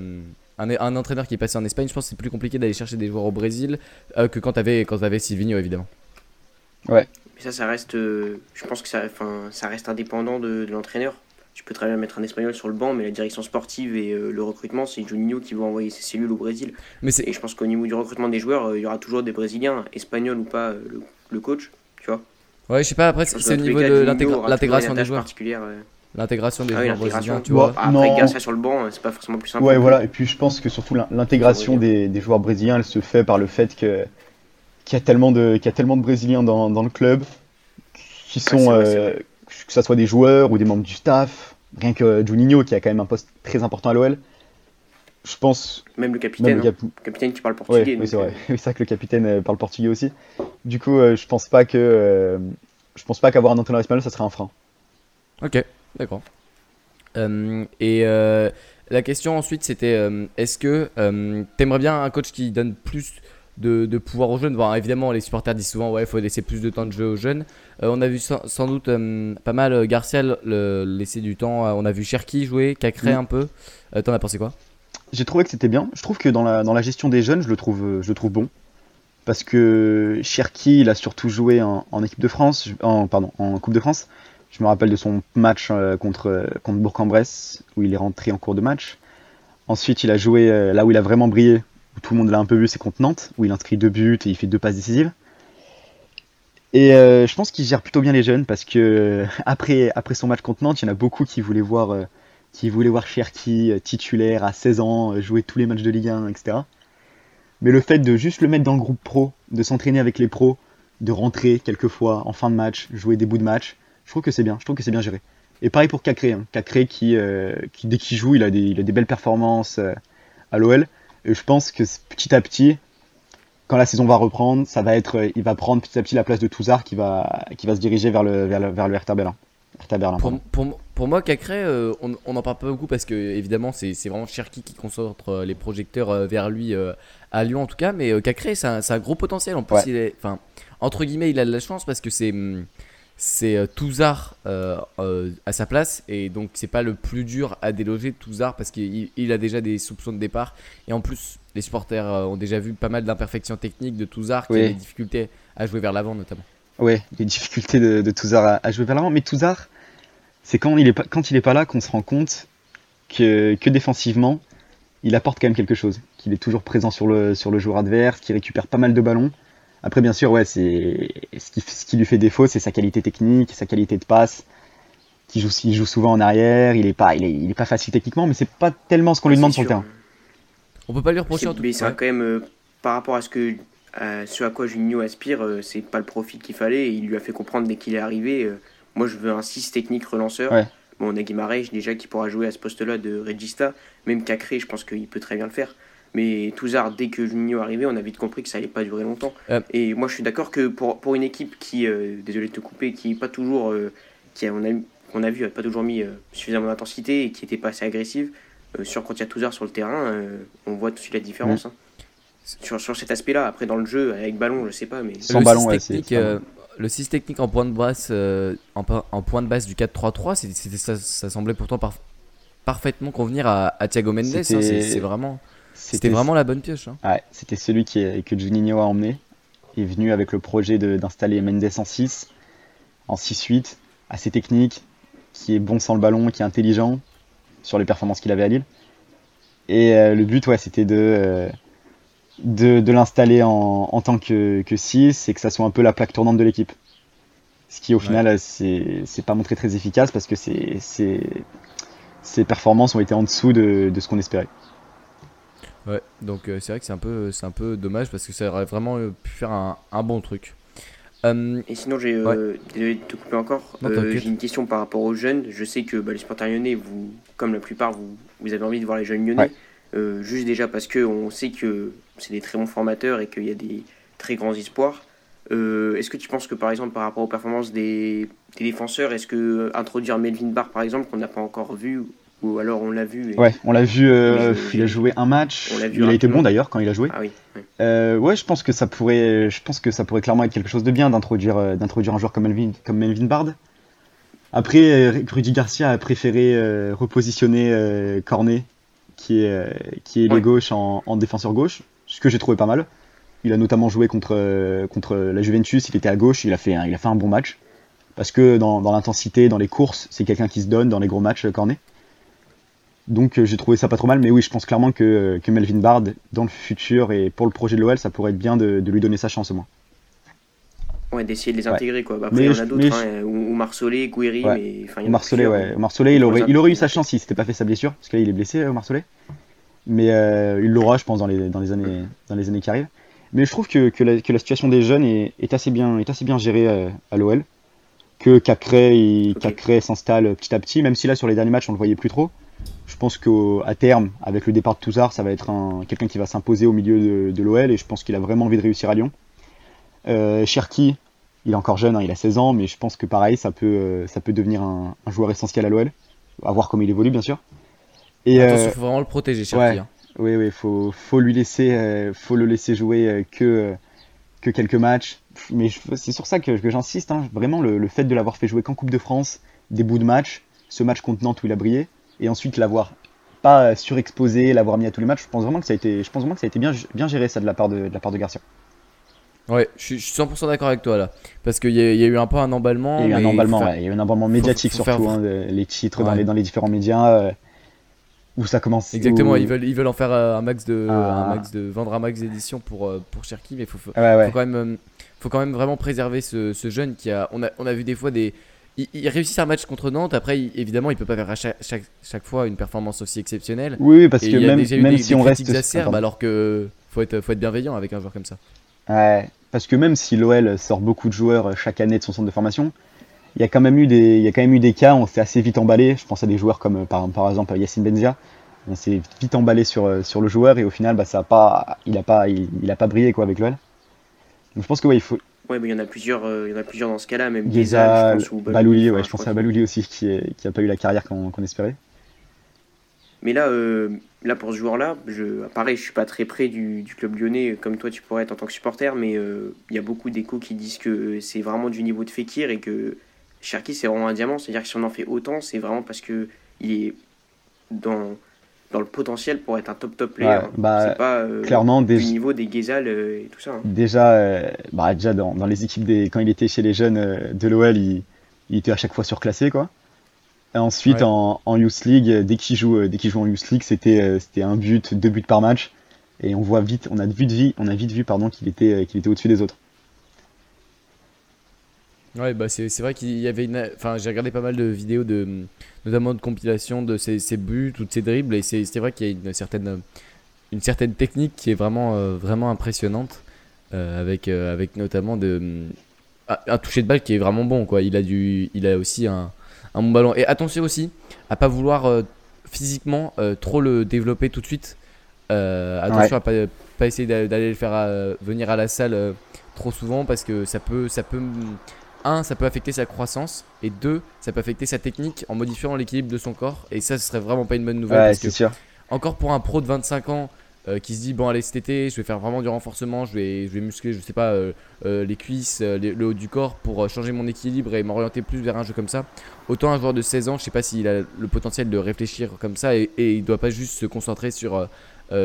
Un, un entraîneur qui est passé en Espagne, je pense que c'est plus compliqué d'aller chercher des joueurs au Brésil euh, que quand tu avais, quand avais Silvino, évidemment. Mais ça, ça reste. euh, je pense que ça, enfin, ça reste indépendant de, de l'entraîneur. Tu peux très bien mettre un espagnol sur le banc, mais la direction sportive et euh, le recrutement, c'est Juninho qui va envoyer ses cellules au Brésil. Mais Et je pense qu'au niveau du recrutement des joueurs, euh, il y aura toujours des Brésiliens, espagnols ou pas, euh, le, le coach, tu vois. Ouais, je sais pas, après, c'est au niveau cas, de toujours l'intégration une des joueurs. particulière, euh. L'intégration des Ah oui, joueurs brésiliens, tu vois. Après. Garcia sur le banc, euh, c'est pas forcément plus simple. Ouais, voilà. Et puis je pense que surtout l'in- l'intégration des, des joueurs brésiliens, elle se fait par le fait que qu'il y a tellement de qu'il y a tellement de Brésiliens dans, dans le club qui sont euh, que ça soit des joueurs ou des membres du staff, rien que Juninho qui a quand même un poste très important à l'OL. Je pense Même le même capitaine, le hein. le capitaine qui parle Ouais, portugais. oui, c'est vrai. euh, Oui, c'est vrai que le capitaine euh, parle portugais aussi. Du coup, euh, je pense pas que euh, je pense pas qu'avoir un entraîneur espagnol, ça serait un frein. Ok, d'accord. Euh, et euh, la question ensuite c'était euh, est-ce que t'aimerais bien un coach qui donne plus de, de pouvoir aux jeunes? Bon, évidemment, les supporters disent souvent ouais, il faut laisser plus de temps de jeu aux jeunes. Euh, on a vu sans, sans doute euh, pas mal Garcia le, laisser du temps. Euh, on a vu Cherki jouer, Cacré Mm. un peu. T'en as pensé quoi? J'ai trouvé que c'était bien. Je trouve que dans la, dans la gestion des jeunes, je le trouve, je le trouve bon. Parce que Cherki, il a surtout joué en, en équipe de France, en, pardon, en Coupe de France. Je me rappelle de son match euh, contre, euh, contre Bourg-en-Bresse, où il est rentré en cours de match. Ensuite, il a joué euh, là où il a vraiment brillé, où tout le monde l'a un peu vu, c'est contre Nantes, où il inscrit deux buts et il fait deux passes décisives. Et je pense qu'il gère plutôt bien les jeunes parce que après, après son match contre Nantes, il y en a beaucoup qui voulaient voir, euh, qui voulaient voir Cherki titulaire à 16 ans, jouer tous les matchs de Ligue 1, etc. Mais le fait de juste le mettre dans le groupe pro, de s'entraîner avec les pros, de rentrer quelquefois en fin de match, jouer des bouts de match, je trouve que c'est bien, je trouve que c'est bien géré. Et pareil pour Cacré, hein. Cacré qui, euh, qui dès qu'il joue, il a des, il a des belles performances euh, à l'OL. Et je pense que petit à petit, quand la saison va reprendre, ça va être, euh, il va prendre petit à petit la place de Touzard qui va, qui va se diriger vers le, vers le, vers le Hertha Berlin. Hertha Berlin, pour, pour, pour moi, Cacré, euh, on n'en parle pas beaucoup parce que évidemment, c'est c'est vraiment Cherki qui concentre les projecteurs vers lui à Lyon en tout cas. Mais Cacré, c'est un, un gros potentiel. En plus, Ouais. il est, enfin, entre guillemets, il a de la chance parce que c'est hum, c'est euh, Touzard euh, euh, à sa place et donc c'est pas le plus dur à déloger Touzard parce qu'il il a déjà des soupçons de départ et en plus les supporters euh, ont déjà vu pas mal d'imperfections techniques de Touzard qui Oui. a des difficultés à jouer vers l'avant notamment. Ouais, les difficultés de, de Touzard à, à jouer vers l'avant. Mais Touzard, c'est quand il est pas, quand il est pas là qu'on se rend compte que, que défensivement, il apporte quand même quelque chose. Qu'il est toujours présent sur le, sur le joueur adverse, qu'il récupère pas mal de ballons. Après, bien sûr, ouais, c'est ce qui, ce qui lui fait défaut, c'est sa qualité technique, sa qualité de passe. Qui joue, il joue souvent en arrière. Il est pas, il est, il est pas facile techniquement, mais c'est pas tellement ce qu'on lui demande sur le terrain. On peut pas lui reprocher en tout Mais c'est ouais. quand même, euh, par rapport à ce, que, à ce à quoi Juninho aspire, euh, c'est pas le profil qu'il fallait. Et il lui a fait comprendre dès qu'il est arrivé. euh, moi, je veux un 6 technique relanceur. Ouais. Bon, on a Guimarães déjà qui pourra jouer à ce poste-là de Regista. Même Cacré, je pense qu'il peut très bien le faire. Mais Touzard, dès que Juninho est arrivé, on a vite compris que ça allait pas durer longtemps. Euh. Et moi, je suis d'accord que pour, pour une équipe qui, euh, désolé de te couper, qui est pas toujours, euh, qui a, on a, qu'on a vu, a pas toujours mis euh, suffisamment d'intensité et qui était pas assez agressive, euh, sur quand il y a Touzard sur le terrain, euh, on voit tout de suite la différence. hein. Sur, sur cet aspect-là, après dans le jeu, avec ballon, je sais pas, mais Sans le ballon, 6 ouais, c'est- technique, euh, le 6 technique en point de basse, euh, en, po- en point de base du 4-3-3, c'est- c'était- ça, ça semblait pourtant par- parfaitement convenir à, à Thiago Mendes. hein, c'est vraiment, c'était vraiment la bonne pioche. hein. Ouais, c'était celui qui est- que Juninho a emmené. Il est venu avec le projet d'installer Mendes en 6, en 6-8, assez technique, qui est bon sans le ballon, qui est intelligent sur les performances qu'il avait à Lille. Et euh, le but, ouais, c'était de, euh, de, de l'installer en, en tant que, que 6 et que ça soit un peu la plaque tournante de l'équipe. Ce qui, au Ouais. final, euh, c'est pas montré très efficace parce que ses performances ont été en dessous de, de ce qu'on espérait. Ouais, donc euh, c'est vrai que c'est un, peu- c'est un peu dommage parce que ça aurait vraiment euh, pu faire un, un bon truc. Euh, Et sinon, j'ai désolé de te couper encore. Non, t'inquiète. j'ai une question par rapport aux jeunes. Je sais que bah, les supporters lyonnais, vous, comme la plupart, vous, vous avez envie de voir les jeunes lyonnais. Ouais. Euh, juste déjà parce que on sait que c'est des très bons formateurs et qu'il y a des très grands espoirs. Euh, est-ce que tu penses que par exemple par rapport aux performances des, des défenseurs, est-ce que euh, introduire Melvin Barr par exemple qu'on n'a pas encore vu ou alors on l'a vu et- Ouais, on l'a vu, euh, il a joué un match, il a été bon d'ailleurs quand il a joué. Ah oui. Euh, ouais, je pense que ça pourrait, je pense que ça pourrait clairement être quelque chose de bien d'introduire, euh, d'introduire un joueur comme Melvin, comme Melvin Bard. Après, euh, Rudy Garcia a préféré euh, repositionner euh, Cornet, qui est, euh, qui est Ouais. les gauche en, en défenseur gauche, ce que j'ai trouvé pas mal. Il a notamment joué contre, euh, contre la Juventus, il était à gauche, il a fait un, il a fait un bon match. Parce que dans, dans l'intensité, dans les courses, c'est quelqu'un qui se donne dans les gros matchs, euh, Cornet. Donc euh, j'ai trouvé ça pas trop mal, mais oui, je pense clairement que, que Melvin Bard, dans le futur et pour le projet de l'OL, ça pourrait être bien de, de lui donner sa chance au moins. Ouais, d'essayer de les Ouais. intégrer quoi. Bah, après, Mais il y en a d'autres, hein, ou, ou Ouais. mais enfin, il ouais. Marcelet, il aurait, il aurait eu sa chance s'il s'était pas fait sa blessure, parce que là il est blessé, euh, Marcelet. Mais euh, il l'aura, je pense, dans les, dans les, années, dans les années qui arrivent. Mais je trouve que, que, la, que la situation des jeunes est, est, assez, bien, est assez bien gérée euh, à l'OL. Que. Cacré s'installe petit à petit, même si là sur les derniers matchs on le voyait plus trop. Je pense qu'à terme, avec le départ de Touzard, ça va être un, quelqu'un qui va s'imposer au milieu de, de l'OL et je pense qu'il a vraiment envie de réussir à Lyon. Euh, Cherki, il est encore jeune, hein, il a 16 ans, mais je pense que pareil, ça peut, euh, ça peut devenir un, un joueur essentiel à l'OL. À voir comment il évolue, bien sûr. Et attention, euh, faut vraiment le protéger, Cherki. ouais. hein. oui, oui, faut, faut lui laisser, euh, faut le laisser jouer que, que quelques matchs. Mais c'est sur ça que, que j'insiste, hein. vraiment le, le fait de l'avoir fait jouer qu'en Coupe de France, des bouts de match, ce match contre Nantes où il a brillé, et ensuite l'avoir pas surexposé, l'avoir mis à tous les matchs, je pense vraiment que ça a été, je pense vraiment que ça a été bien, bien géré ça de la part de, de la part de Garcia. Ouais, je suis, je suis 100% d'accord avec toi là. Parce qu'il y, y a eu un peu un emballement. Il y a eu un emballement, ouais, il y a eu un emballement médiatique faut surtout, hein, les titres dans, les, dans les différents médias, euh, où ça commence. Exactement, où- ils veulent, ils veulent en faire euh, un max de, Ah. un max de vendre un max d'éditions pour, euh, pour Cherki, mais faut, faut, Ouais, ouais. faut quand même, faut quand même vraiment préserver ce, ce jeune qui a, on a, on a vu des fois des, il, réussit un match contre Nantes. Après, évidemment, il peut pas faire à chaque, chaque, chaque fois une performance aussi exceptionnelle. Oui, oui, parce Et que même, déjà eu même des, si des on reste. acerbes, alors que faut être, faut être bienveillant avec un joueur comme ça. Ouais, parce que même si l'OL sort beaucoup de joueurs euh, chaque année de son centre de formation, il y a quand même eu des, il y a quand même eu des cas où on s'est assez vite emballé. Je pense à des joueurs comme euh, par, par exemple Yacine Benzia. On s'est vite emballé sur, euh, sur le joueur et au final, bah, ça a pas, il a pas, il, il a pas brillé quoi avec l'OL. Donc je pense que ouais, il faut Ouais, mais il y en a plusieurs, euh, il y en a plusieurs dans ce cas-là, même Geza, Geza, je pense, ou Balouli, ouais, je pense à Balouli aussi qui, est, qui a pas eu la carrière qu'on espérait. Mais là, euh, là pour ce joueur-là, je, pareil, je suis pas très près du, du club lyonnais, comme toi tu pourrais être en tant que supporter, mais euh, il y a beaucoup d'échos qui disent que c'est vraiment du niveau de Fekir et que Cherki c'est vraiment un diamant. C'est-à-dire que si on en fait autant, c'est vraiment parce que il est dans, dans le potentiel pour être un top top player. Ouais, bah, c'est pas euh, Clairement, du dé- niveau des Gezal euh, et tout ça. hein. déjà, euh, bah, déjà dans, dans les équipes des, quand il était chez les jeunes de l'OL, il, il était à chaque fois surclassé quoi. Et ensuite Ouais. en, en Youth League, dès qu'il joue, dès qu'il joue en Youth League, c'était c'était un but, deux buts par match, et on voit vite, on a vite vu, on a vite vu pardon qu'il était qu'il était au-dessus des autres. Ouais, bah c'est c'est vrai qu'il y avait une. Enfin, j'ai regardé pas mal de vidéos, de, notamment de compilation de ses, ses buts ou de ses dribbles, et c'est vrai qu'il y a une certaine, une certaine technique qui est vraiment, euh, vraiment impressionnante, euh, avec, euh, avec notamment de, un- un toucher de balle qui est vraiment bon, quoi. Il a, du, il a aussi un, un bon ballon. Et attention aussi à pas vouloir physiquement trop le développer tout de suite. Attention à pas, pas essayer d'a- d'aller le faire venir à la salle trop souvent parce que ça peut, ça peut, un, ça peut affecter sa croissance et deux, ça peut affecter sa technique en modifiant l'équilibre de son corps et ça, ce serait vraiment pas une bonne nouvelle Ouais, parce c'est que sûr. encore pour un pro de 25 ans euh, qui se dit bon allez cet été je vais faire vraiment du renforcement, je vais, je vais muscler je sais pas euh, euh, les cuisses, les- le haut du corps pour changer mon équilibre et m'orienter plus vers un jeu comme ça. Autant un joueur de 16 ans, je sais pas s'il a le potentiel de réfléchir comme ça et, et il doit pas juste se concentrer sur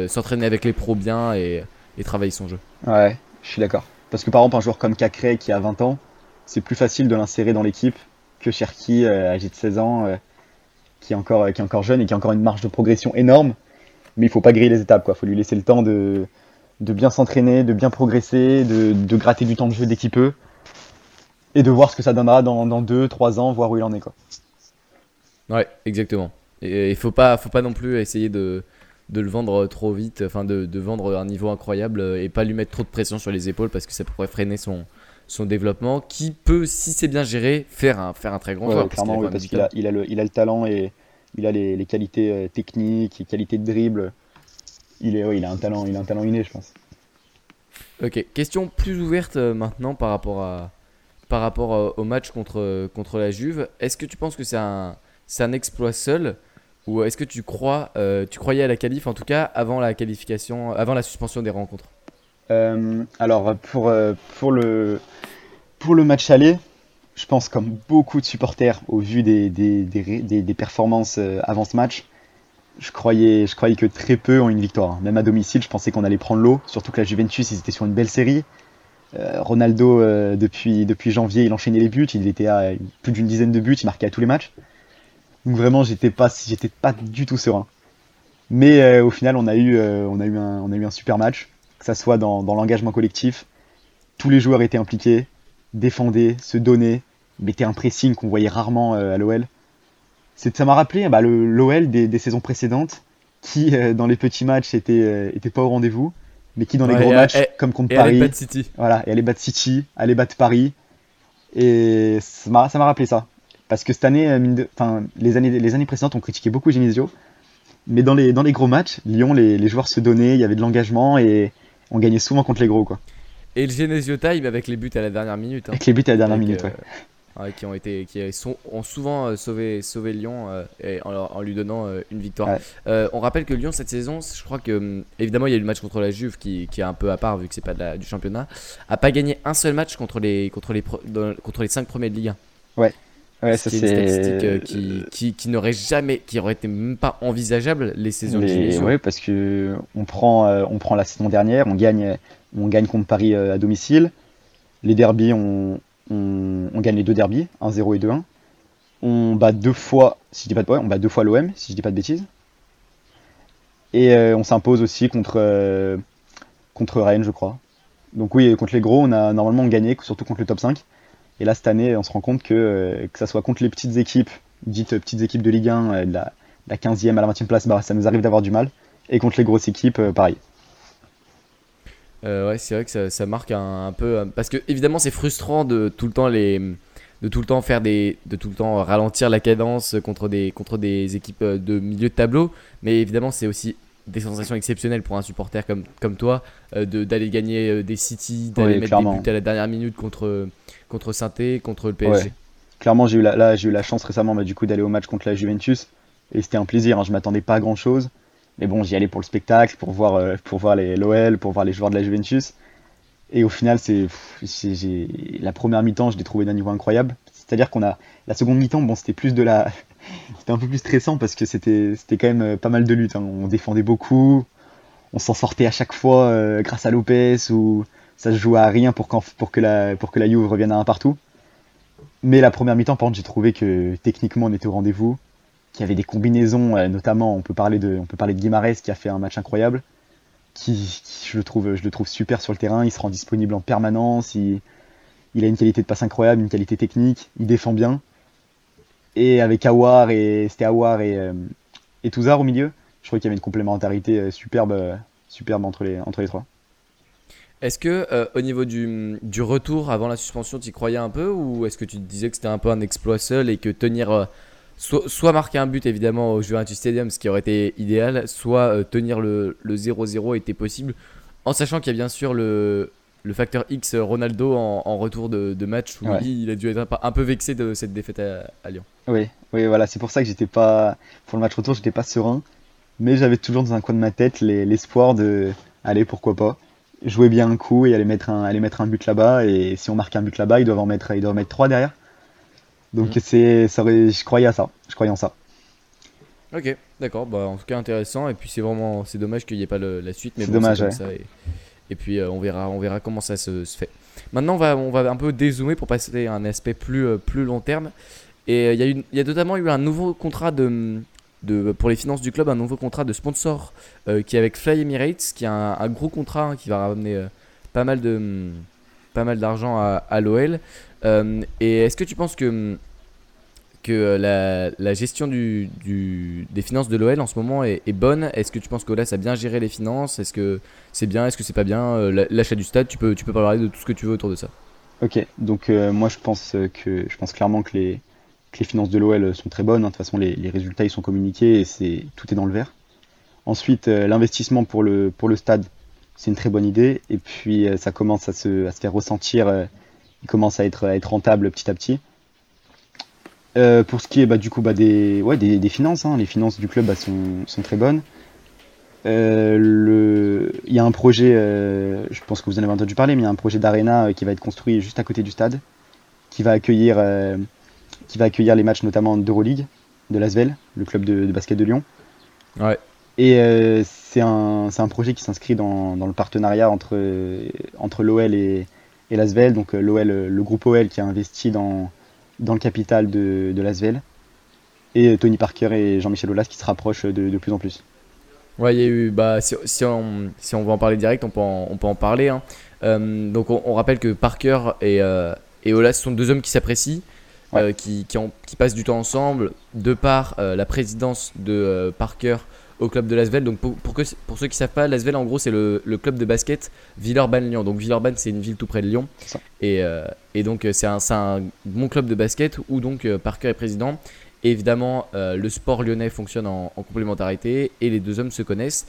s'entraîner avec les pros bien et, et travailler son jeu. Ouais, je suis d'accord. Parce que par exemple un joueur comme Cacré qui a 20 ans, c'est plus facile de l'insérer dans l'équipe que Cherki, euh, âgé de 16 ans, euh, qui est encore qui est encore jeune et qui a encore une marge de progression énorme. Mais il faut pas griller les étapes, quoi. Faut lui laisser le temps de, de bien s'entraîner, de bien progresser, de, de gratter du temps de jeu dès qu'il peut, et de voir ce que ça donnera dans, dans 2, 3 ans, voir où il en est, quoi. Ouais, exactement. Et il faut pas, faut pas non plus essayer de, de le vendre trop vite, enfin de, de vendre un niveau incroyable euh, et pas lui mettre trop de pression sur les épaules parce que ça pourrait freiner son, son développement qui peut, si c'est bien géré, faire un, faire un très grand Ouais, joueur. parce qu'il a oui, il a, le, il a le talent et il a les, les qualités euh, techniques, les qualités de dribble. Il, est, ouais, il a un talent, il a un talent inné, je pense. Ok, question plus ouverte euh, maintenant par rapport, à, par rapport euh, au match contre, contre la Juve. Est-ce que tu penses que c'est un, un exploit seul ou est-ce que tu crois, euh, tu croyais à la qualif en tout cas avant la qualification, avant la suspension des rencontres? Alors pour, euh, pour, le, pour le match aller, je pense comme beaucoup de supporters au vu des, des, performances euh, avant ce match, je croyais, je croyais que très peu ont une victoire. hein. Même à domicile, je pensais qu'on allait prendre l'eau, surtout que la Juventus, ils étaient sur une belle série. Euh, Ronaldo, euh, depuis, depuis janvier, il enchaînait les buts, il était à plus d'une dizaine de buts, il marquait à tous les matchs. Donc vraiment, j'étais pas, j'étais pas du tout serein. Mais euh, au final, on a eu, euh, on a eu un, on a eu un super match que ça soit dans, dans l'engagement collectif. Tous les joueurs étaient impliqués, défendaient, se donnaient, mettaient un pressing qu'on voyait rarement euh, à l'OL. Ça m'a rappelé bah, l'OL des, des saisons précédentes, qui euh, dans les petits matchs était, euh, était pas au rendez-vous, mais qui dans les Ouais, gros et- matchs, et- comme contre Et Paris, Bad City. voilà, et aller battre City, aller battre Paris. Et ça m'a rappelé ça. Parce que cette année, mine de- enfin, les années, les années précédentes, on critiquait beaucoup Genesio. Mais dans les, dans les gros matchs, Lyon, les, les joueurs se donnaient, il y avait de l'engagement et on gagnait souvent contre les gros. Quoi. Et le Genesio Time avec les buts à la dernière minute. hein. Avec les buts à la dernière Avec, minute, euh, ouais. ouais, qui ont été, qui sont, ont souvent euh, sauvé, sauvé Lyon euh, et en, lui donnant euh, une victoire. Ouais. On rappelle que Lyon cette saison, je crois que hum, évidemment il y a eu le match contre la Juve qui, qui est un peu à part vu que c'est pas de la- du championnat, a pas gagné un seul match contre les contre les contre les 5 premiers de Ligue 1. Ouais, Ce ça qui est une c'est. statistique euh, qui, qui, qui n'aurait jamais, qui aurait été même pas envisageable les saisons Les- ouais, parce que on prend, euh, on prend la saison dernière, on gagne, on gagne contre Paris euh, à domicile. Les derbies, on, on, on gagne les deux derbies, 1-0 et 2-1. On bat deux fois, si je dis pas de, ouais, on bat deux fois l'OM, si je dis pas de bêtises. Et on s'impose aussi contre, contre Rennes, je crois. Donc oui, contre les gros, on a normalement gagné, surtout contre le top 5. Et là, cette année, on se rend compte que, euh, que ça soit contre les petites équipes, dites euh, petites équipes de Ligue 1, euh, de la, de la 15e à la 20e place, bah, ça nous arrive d'avoir du mal. Et contre les grosses équipes, pareil. Euh, ouais, c'est vrai que ça, marque un, un peu parce que évidemment c'est frustrant de tout le temps les de tout le temps faire des de tout le temps ralentir la cadence contre des contre des équipes de milieu de tableau, mais évidemment c'est aussi des sensations exceptionnelles pour un supporter comme comme toi euh, de d'aller gagner euh, des City, d'aller Oui, mettre clairement. des buts à la dernière minute contre contre saint contre le PSG. Ouais. Clairement, j'ai eu la, là, eu la chance récemment bah, du coup d'aller au match contre la Juventus. Et c'était un plaisir, hein, je m'attendais pas à grand chose. Mais bon, j'y allais pour le spectacle, pour voir, euh, pour voir les l'OL, pour voir les joueurs de la Juventus. Et au final, c'est, la première mi-temps, je l'ai trouvé d'un niveau incroyable. C'est-à-dire qu'on a la seconde mi-temps, bon, c'était plus de la, c'était un peu plus stressant parce que c'était, quand même euh, pas mal de luttes. hein. On défendait beaucoup, on s'en sortait à chaque fois euh, grâce à Lopez ou ça se jouait à rien pour, que la, pour que Juve revienne à un partout. Mais la première mi-temps, par contre, j'ai trouvé que techniquement, on était au rendez-vous, qu'il y avait des combinaisons, euh, notamment, on peut parler de, on qui a fait un match incroyable, qui, je le trouve, je le trouve super sur le terrain, il se rend disponible en permanence, il a une qualité de passe incroyable, une qualité technique, il défend bien. Et avec Awar et c'était Awar et, euh, et Touzard au milieu, je trouvais qu'il y avait une complémentarité euh, superbe, euh, superbe entre les, entre les trois. Est-ce que euh, au niveau du, du retour avant la suspension, tu y croyais un peu ou est-ce que tu te disais que c'était un peu un exploit seul et que tenir soit, marquer un but évidemment au Juventus Stadium, ce qui aurait été idéal, soit tenir le 0-0 était possible, en sachant qu'il y a bien sûr le, le facteur X Ronaldo en, en retour de, de match où Ouais. lui, il a dû être un, peu- un peu vexé de cette défaite à, à Lyon. Oui, oui, voilà, c'est pour ça que j'étais pas, pour le match retour, j'étais pas serein, mais j'avais toujours dans un coin de ma tête les- l'espoir de, allez, pourquoi pas, jouer bien un coup et aller mettre un, aller mettre un but là-bas, et si on marque un but là-bas, ils doivent en mettre, ils doivent en mettre trois derrière. Donc Mhm. c'est, ça aurait- je croyais à ça, je croyais en ça. Ok, d'accord, bah, en tout cas intéressant et puis c'est vraiment c'est dommage qu'il n'y ait pas le- la suite, mais bon, dommage, comme ouais. ça, et, et puis euh, on verra on verra comment ça se, fait. Maintenant on va on va un peu dézoomer pour passer à un aspect plus euh, plus long terme et euh, il y a notamment eu un nouveau contrat de pour les finances du club, un nouveau contrat de sponsor qui est avec Fly Emirates, qui a un, gros contrat hein, qui va ramener pas mal d'argent à, l'OL. Et est-ce que tu penses que que euh, la, gestion des finances de l'OL en ce moment est, bonne Est-ce que tu penses qu'Olas a bien géré les finances? Est-ce que c'est bien? Est-ce que c'est pas bien? Euh, la- L'achat du stade, tu peux, parler de tout ce que tu veux autour de ça. Ok, donc euh, moi je pense que, je pense clairement que les, finances de l'OL sont très bonnes. De toute façon, les, résultats ils sont communiqués et tout est dans le vert. Ensuite, l'investissement pour le, stade, c'est une très bonne idée. Et puis ça commence à se, faire ressentir. il commence à être rentable petit à petit. Euh, pour ce qui est bah, du coup bah, des, ouais, des, des finances, hein, les finances du club bah, sont, sont très bonnes. Euh, le... Il y a un projet, euh, je pense que vous en avez entendu parler, mais il y a un projet d'arena euh, qui va être construit juste à côté du stade, qui va accueillir, qui va accueillir les matchs notamment d'Euroleague, de l'Asvel, le club de, de basket de Lyon. Ouais. Et c'est un, un projet qui s'inscrit dans, dans le partenariat entre, entre l'OL et, et l'Asvel, donc l'OL, le groupe OL qui a investi dans, dans le capital de, de l'Asvel, et euh, Tony Parker et Jean-Michel Aulas qui se rapprochent de, de plus en plus. Ouais, il y a eu. Bah, si, on, si on veut en parler direct, on peut en, on peut en parler. hein. Euh, donc, on, on rappelle que Parker et, euh, et Olas sont deux hommes qui s'apprécient, Ouais. euh, qui, qui, ont- qui passent du temps ensemble, de par euh, la présidence de euh, Parker au club de Lasvel. Donc, pour, pour, que, pour ceux qui savent pas, Lasvel, en gros, c'est le, le club de basket Villeurbanne-Lyon. Donc, Villeurbanne, c'est une ville tout près de Lyon. Et, euh, et donc, c'est un, bon club de basket où donc euh, Parker est président. Et évidemment, euh, le sport lyonnais fonctionne en, en complémentarité et les deux hommes se connaissent.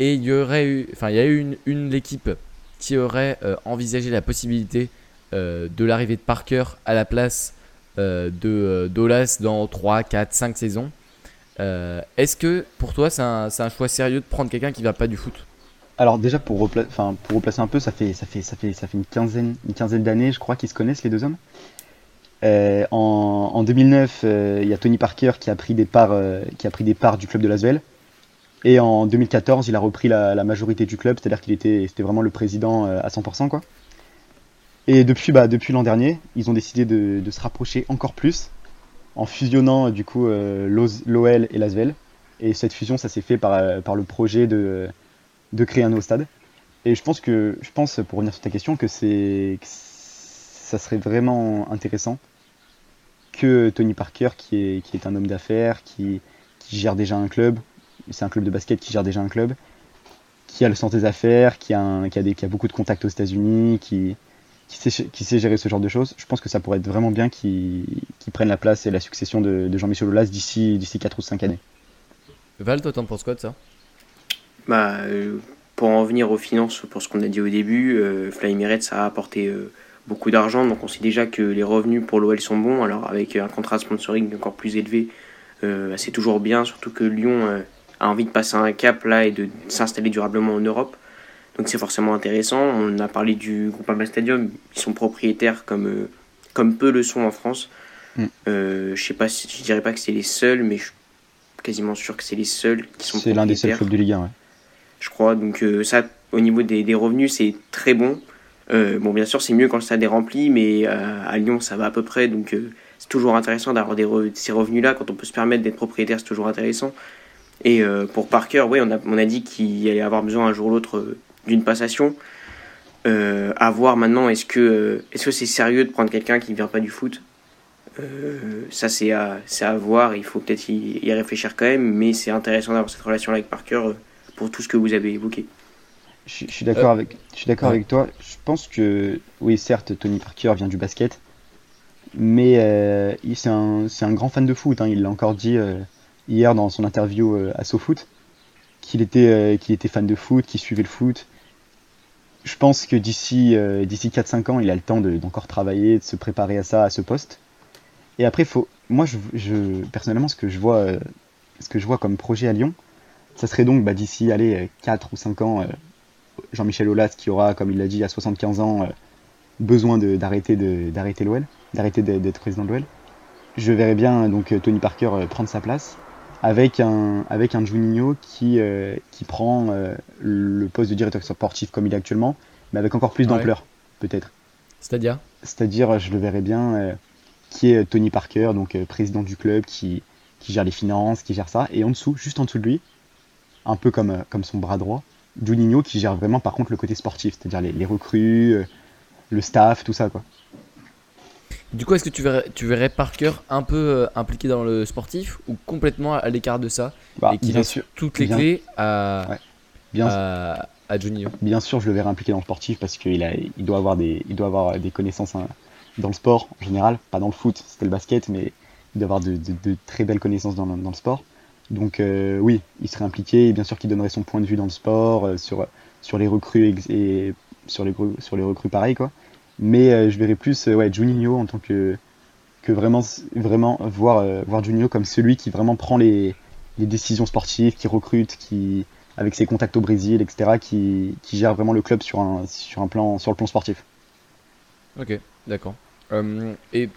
Et il y aurait eu, enfin, il y a eu une, une l'équipe qui aurait envisagé la possibilité de l'arrivée de Parker à la place de d'Olas dans 3, 4, 5 saisons. Est-ce que pour toi c'est un, choix sérieux de prendre quelqu'un qui va pas du foot? Alors déjà pour, pour replacer un peu, ça fait, ça fait, ça fait, ça fait une quinzaine, une quinzaine d'années, je crois, qu'ils se connaissent les deux hommes. Euh, en, 2009, euh, il y a Tony Parker qui a pris des parts, euh, qui a pris des parts du club de Lasvel. Et en 2014, il a repris la, majorité du club, c'est-à-dire qu'il était, vraiment le président à 100%. Quoi. Et depuis, bah, depuis l'an dernier, ils ont décidé de, se rapprocher encore plus en fusionnant du coup l'OL et Lasvel. Et cette fusion, ça s'est fait par, par le projet de, créer un nouveau stade. Et je pense que, je pense, pour revenir sur ta question, que c'est, ça serait vraiment intéressant que Tony Parker, qui est, qui est un homme d'affaires, qui, gère déjà un club, c'est un club de basket qui gère déjà un club, qui a le sens des affaires, qui a, qui a beaucoup de contacts aux États-Unis, qui, qui, sait, qui sait gérer ce genre de choses. Je pense que ça pourrait être vraiment bien qu'il prenne la place et la succession de, Jean-Michel Aulas d'ici 4 ou 5 années. Val, toi, t'en penses quoi de ça? Bah, euh, Pour en venir aux finances, pour ce qu'on a dit au début, euh, Fly Emirates a apporté euh, beaucoup d'argent, donc on sait déjà que les revenus pour l'OL sont bons. Alors avec un contrat de sponsoring encore plus élevé, euh, bah, c'est toujours bien, surtout que Lyon euh, a envie de passer un cap là et de s'installer durablement en Europe. Donc c'est forcément intéressant. On a parlé du Groupama Stadium, ils sont propriétaires comme, euh, comme peu le sont en France. Mm. je sais pas, je dirais pas que c'est les seuls, mais je suis quasiment sûr que c'est les seuls qui sont C'est l'un des seuls clubs de Ligue 1, ouais. Je crois, donc ça, au niveau des, des revenus, c'est très bon. Euh, bon, bien sûr, c'est mieux quand le stade est rempli, mais euh, à Lyon, ça va à peu près. Donc, euh, c'est toujours intéressant d'avoir ces revenus-là. Quand on peut se permettre d'être propriétaire, c'est toujours intéressant. Et pour Parker, oui, on a, on a dit qu'il allait avoir besoin un jour ou l'autre d'une passation. à voir maintenant, est-ce que est-ce que c'est sérieux de prendre quelqu'un qui ne vient pas du foot? Ça, c'est à, à voir. Il faut peut-être y, y, réfléchir quand même. Mais c'est intéressant d'avoir cette relation-là avec Parker pour tout ce que vous avez évoqué. Je, suis d'accord avec, je suis d'accord avec toi. Je pense que, oui, certes, Tony Parker vient du basket, mais euh, c'est un, un, grand fan de foot. Hein. Il l'a encore dit euh, hier dans son interview euh, à SoFoot, qu'il était, euh, qu'il était fan de foot, qu'il suivait le foot. Je pense que d'ici d'ici 4-5 ans, il a le temps d'encore travailler, de se préparer à ça, à ce poste. Et après, faut, moi, je, personnellement, ce que je vois, ce que je vois comme projet à Lyon, ça serait donc bah, d'ici, allez, 4 ou 5 ans, Jean-Michel Aulas qui aura, comme il l'a dit, à 75 ans, euh, besoin d'arrêter d'arrêter l'OL, d'arrêter d'être président de l'OL. Je verrais bien donc euh, Tony Parker euh, prendre sa place avec un avec un Juninho qui qui prend le poste de directeur sportif comme il est actuellement, mais avec encore plus d'ampleur peut-être. C'est-à-dire? C'est-à-dire, je le verrais bien qui est Tony Parker, donc président du club, qui, qui gère les finances, qui gère ça, et en dessous, juste en dessous de lui, un peu comme, comme son bras droit, Juninho qui gère vraiment par contre le côté sportif, c'est-à-dire les, recrues, euh, le staff, tout ça quoi. Du coup, est-ce que tu verrais, tu verrais Parker un peu euh, impliqué dans le sportif ou complètement à l'écart de ça bah, et qui laisse toutes les clés à, bien, à, Juninho? Bien sûr, je le verrais impliqué dans le sportif parce qu'il a, il doit avoir des, il doit avoir des connaissances hein, dans le sport en général, pas dans le foot, c'était le basket, mais il doit avoir de, très belles connaissances dans le sport. Donc euh, oui, il serait impliqué et bien sûr qu'il donnerait son point de vue dans le sport, euh, sur, sur les recrues et, sur les, sur les recrues pareil quoi. Mais euh, je verrais plus ouais, Juninho en tant que, que vraiment, vraiment voir, voir Juninho comme celui qui vraiment prend les, les décisions sportives, qui recrute, qui avec ses contacts au Brésil, etc., qui, qui gère vraiment le club sur un, sur un plan, sur le plan sportif. Ok, d'accord. et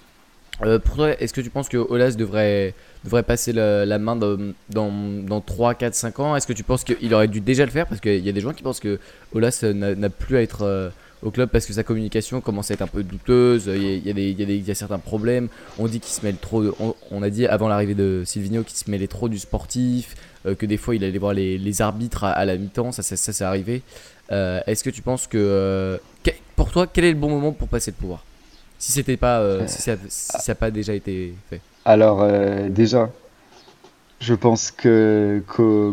pour toi, est-ce que tu penses que Olas devrait devrait passer la, main dans, dans, 3, 4, 5 ans? Est-ce que tu penses qu'il aurait dû déjà le faire? Parce qu'il y a des gens qui pensent que Olas n'a plus à être euh, au club parce que sa communication commence à être un peu douteuse. Il y a, a, il y a certains problèmes. On dit qu'il se mêle trop. On, a dit avant l'arrivée de Silvino qu'il se mêlait trop du sportif, euh, que des fois il allait voir les, arbitres à, la mi-temps. Ça, ça, ça c'est arrivé. Euh, est-ce que tu penses que. pour toi, quel est le bon moment pour passer le pouvoir? Si c'était pas. si ça n'a pas déjà été fait alors euh, déjà, je pense que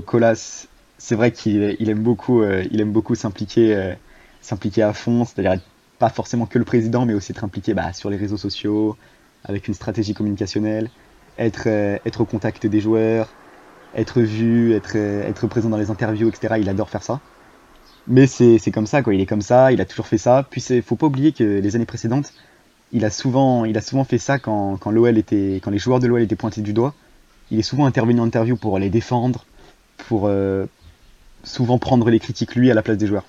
Colas, c'est vrai qu'il aime beaucoup, euh, il aime beaucoup s'impliquer, euh, s'impliquer à fond, c'est-à-dire pas forcément que le président, mais aussi être impliqué bah, sur les réseaux sociaux, avec une stratégie communicationnelle, être, être au contact des joueurs, être vu, être, être présent dans les interviews, etc. Il adore faire ça. Mais c'est comme ça, quoi. Il est comme ça, il a toujours fait ça. Puis il faut pas oublier que les années précédentes, il a souvent, il a souvent fait ça quand, quand était, quand les joueurs de l'OL étaient pointés du doigt. Il est souvent intervenu en interview pour les défendre, pour euh, souvent prendre les critiques lui à la place des joueurs.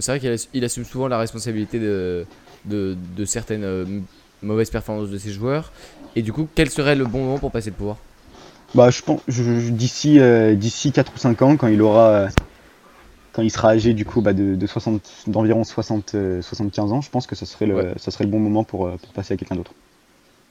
C'est vrai qu'il ass- il assume souvent la responsabilité de, de, de certaines euh, mauvaises performances de ses joueurs. Et du coup, quel serait le bon moment pour passer le pouvoir? Bah, je pense, je- je- d'ici, euh, d'ici 4 ou 5 ans, quand il aura, euh, quand il sera âgé du coup bah, de, de 60, d'environ 60, euh, 75 ans, je pense que ce serait le, Ouais. ça serait le bon moment pour, pour passer à quelqu'un d'autre.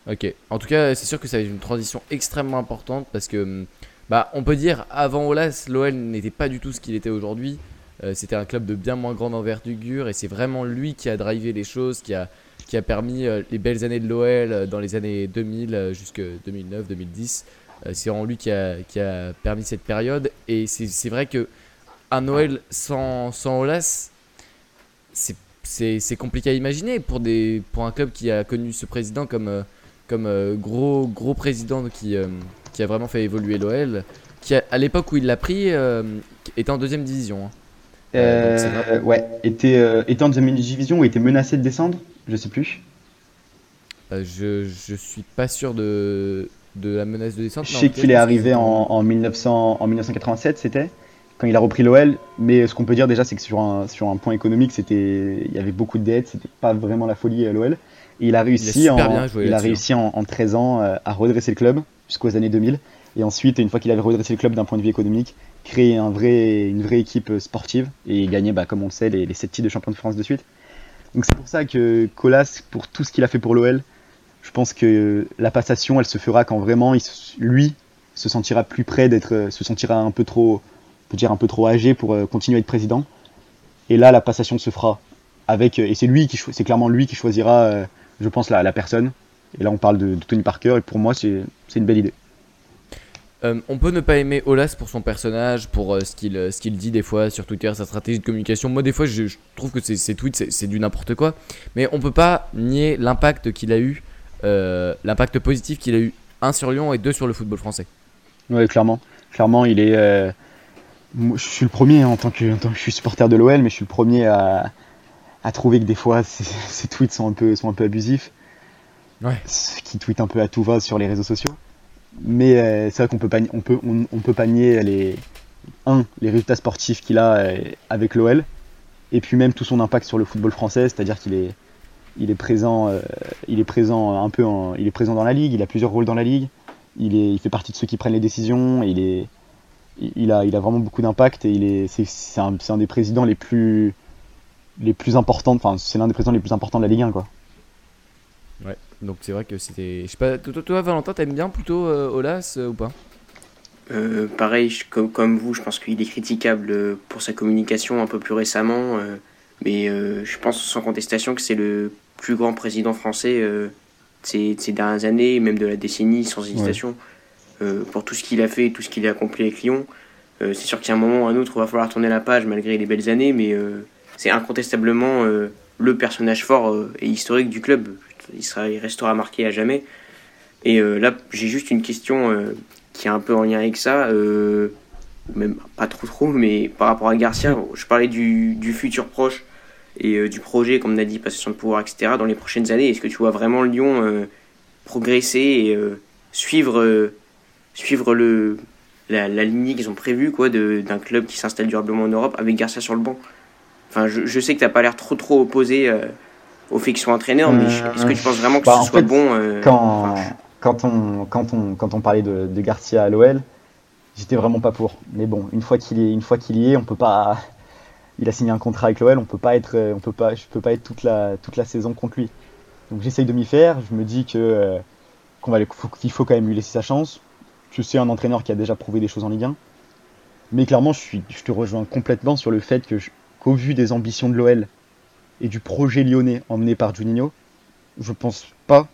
Ok. En tout cas, c'est sûr que ça va être une transition extrêmement importante parce que, hum, bah, on peut dire, avant Olas, l'OL n'était pas du tout ce qu'il était aujourd'hui. Euh, C'était un club de bien moins grande envergure et c'est vraiment lui qui a drivé les choses, qui a, qui a permis euh, les belles années de l'OL euh, dans les années 2000 euh, jusque 2009, 2010. Euh, c'est vraiment lui qui a, qui a permis cette période et c'est vrai que un Noël sans, sans Olas, c'est- compliqué à imaginer pour, des, pour un club qui a connu ce président comme, comme gros, gros président qui, qui a vraiment fait évoluer l'OL, qui à l'époque où il l'a pris était en deuxième division. Euh, Euh, ouais, était, euh, était en deuxième division ou était menacé de descendre, je sais plus. Euh, je, je suis pas sûr de, de la menace de descente. Je sais qu'il est arrivé en, en, 1900, en 1987, c'était quand il a repris l'OL. Mais ce qu'on peut dire déjà, c'est que sur un, sur un point économique, c'était, il y avait beaucoup de dettes, c'était pas vraiment la folie à l'OL. Et il a réussi, en, il a là-dessus, hein. réussi en, en 13 ans à redresser le club jusqu'aux années 2000. Et ensuite, une fois qu'il avait redressé le club d'un point de vue économique, créer une vraie équipe euh, sportive et gagner, bah, comme on le sait, les, les 7 titres de champion de France de suite. Donc c'est pour ça que Colas, pour tout ce qu'il a fait pour l'OL, je pense que la passation, elle se fera quand vraiment lui se sentira plus près d'être, euh, se sentira un peu trop, on peut dire un peu trop âgé pour euh, continuer à être président. Et là, la passation se fera avec, et c'est lui c'est clairement lui qui choisira, je pense, la, personne. Et là, on parle de, de Tony Parker, et pour moi, c'est une belle idée. Euh, on peut ne pas aimer Olas pour son personnage, pour euh, ce qu'il euh, ce qu'il dit des fois sur Twitter, sa stratégie de communication. Moi, des fois, je, je trouve que ses, ses tweets, c'est- du n'importe quoi. Mais on peut pas nier l'impact qu'il a eu, l'impact positif qu'il a eu, un sur Lyon et deux sur le football français. Ouais, clairement. Clairement, il est. moi, je suis le premier hein, en tant que, en tant que je suis supporter de l'OL, mais je suis le premier à, à trouver que des fois ces, ces tweets sont un peu, sont un peu abusifs. Ouais. Qui tweetent un peu à tout va sur les réseaux sociaux. Mais euh, c'est vrai qu'on peut pas, on peut, on, peut pas nier les, un, les résultats sportifs qu'il a euh, avec l'OL, et puis même tout son impact sur le football français, c'est-à-dire qu'il est, il est présent, euh, il est présent un peu, il est présent dans la ligue, il a plusieurs rôles dans la ligue, il est, il fait partie de ceux qui prennent les décisions, il est, il- a, il a vraiment beaucoup d'impact et il est, c'est, c'est un des présidents les plus, les plus importants, enfin c'est l'un des présidents les plus importants de la Ligue 1 quoi. Donc c'est vrai que c'était. Je sais pas, toi, Valentin, t'aimes bien plutôt euh, Olas euh, ou pas? Euh, pareil, je- comme, comme vous, je pense qu'il est critiquable euh, pour sa communication un peu plus récemment, euh, mais euh, je pense sans contestation que c'est le plus grand président français euh, de ces, de ces dernières années, même de la décennie, sans hésitation, Euh, pour tout ce qu'il a fait, tout ce qu'il a accompli avec Lyon. Euh, c'est sûr qu'il y a un moment ou un autre où il va falloir tourner la page malgré les belles années, mais euh, c'est incontestablement euh, le personnage fort euh, et historique du club. Il, restera marqué à jamais. Et euh, là, j'ai juste une question euh, qui est un peu en lien avec ça, euh, même pas trop trop, mais par rapport à Garcia, je parlais du, futur proche et du projet, comme on a dit, passation de pouvoir, etc. Dans les prochaines années, est-ce que tu vois vraiment Lyon progresser et suivre, suivre le, la, la lignée qu'ils ont prévue quoi, d'un club qui s'installe durablement en Europe avec Garcia sur le banc? Enfin, je, je sais que t'as pas l'air trop trop opposé au fait qu'il soit entraîneur, mais Euh, est-ce que tu penses vraiment que bah, en ce soit fait, bon euh, quand, enfin, quand, on, quand, on, quand on parlait de, de Garcia à l'OL, j'étais vraiment pas pour. Mais bon, une fois qu'il est, une fois qu'il y est, on peut pas. Il a signé un contrat avec l'OL, on peut pas être, on peut pas, je peux pas être toute la, toute la saison contre lui. Donc j'essaye de m'y faire. Je me dis que euh, qu'on va, faut- qu'il faut quand même lui laisser sa chance. Je sais un entraîneur qui a déjà prouvé des choses en Ligue 1. Mais clairement, je, suis, je te rejoins complètement sur le fait que, qu'au vu des ambitions de l'OL et du projet lyonnais emmené par Juninho, je pense pas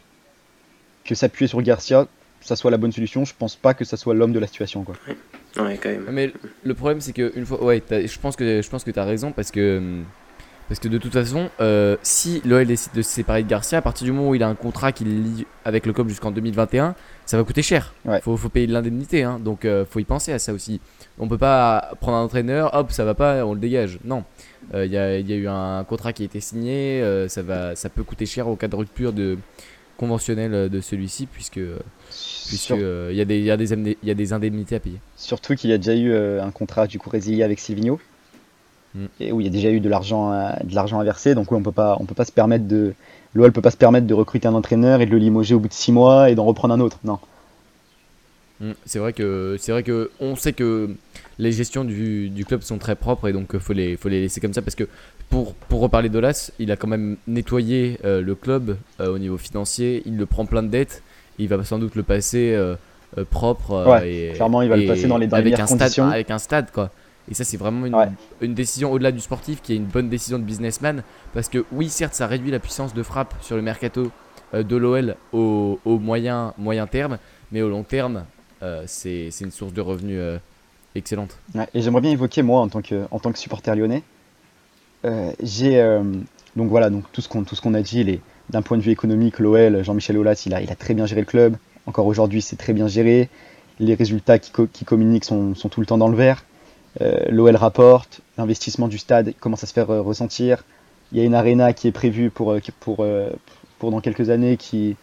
que s'appuyer sur Garcia, ça soit la bonne solution. Je pense pas que ça soit l'homme de la situation. Quoi. ouais, quand même. Mais le problème, c'est que une fois, ouais, je pense que je pense que t'as raison parce que parce que de toute façon, euh, si l'OL décide de se séparer de Garcia, à partir du moment où il a un contrat qui lie avec le club jusqu'en 2021, ça va coûter cher. Ouais. Faut, faut payer de l'indemnité, hein, donc euh, faut y penser à ça aussi. On peut pas prendre un entraîneur, hop, ça va pas, on le dégage. Non. Il y, a, y, a, eu un contrat qui a été signé. ça, va, ça peut coûter cher au cas de rupture de, conventionnel de celui-ci, puisque puisqu'il il y, a des, y, a des, y a des indemnités à payer. Surtout qu'il y a déjà eu un contrat du coup résilié avec Silvino. Mm. Et où il y a déjà eu de l'argent de l'argent à verser donc oui, on peut pas on peut pas se permettre de l'OL peut pas se permettre de recruter un entraîneur et de le limoger au bout de 6 mois et d'en reprendre un autre non Mm. C'est vrai que c'est vrai que on sait que les gestions du, du club sont très propres et donc euh, faut les faut les laisser comme ça parce que pour pour reparler d'Olas, il a quand même nettoyé euh, le club euh, au niveau financier, il le prend plein de dettes, il va sans doute le passer propre ouais, et clairement il va le passer dans les, dans avec un conditions. stade avec un stade quoi. Et ça c'est vraiment une, une décision au-delà du sportif qui est une bonne décision de businessman parce que oui certes ça réduit la puissance de frappe sur le mercato de l'OL au, au moyen moyen terme mais au long terme c'est une source de revenus euh, excellente. et j'aimerais bien évoquer, moi, en tant que, en tant que supporter lyonnais, euh, j'ai. donc voilà, donc tout ce qu'on a dit, d'un point de vue économique, l'OL, Jean-Michel Aulas, il a, il a très bien géré le club. Encore aujourd'hui, c'est très bien géré. Les résultats qui, qui communiquent sont, sont, tout le temps dans le vert. L'OL rapporte, l'investissement du stade commence à se faire ressentir. Il y a une arena qui est prévue pour, pour, pour dans quelques années, qui,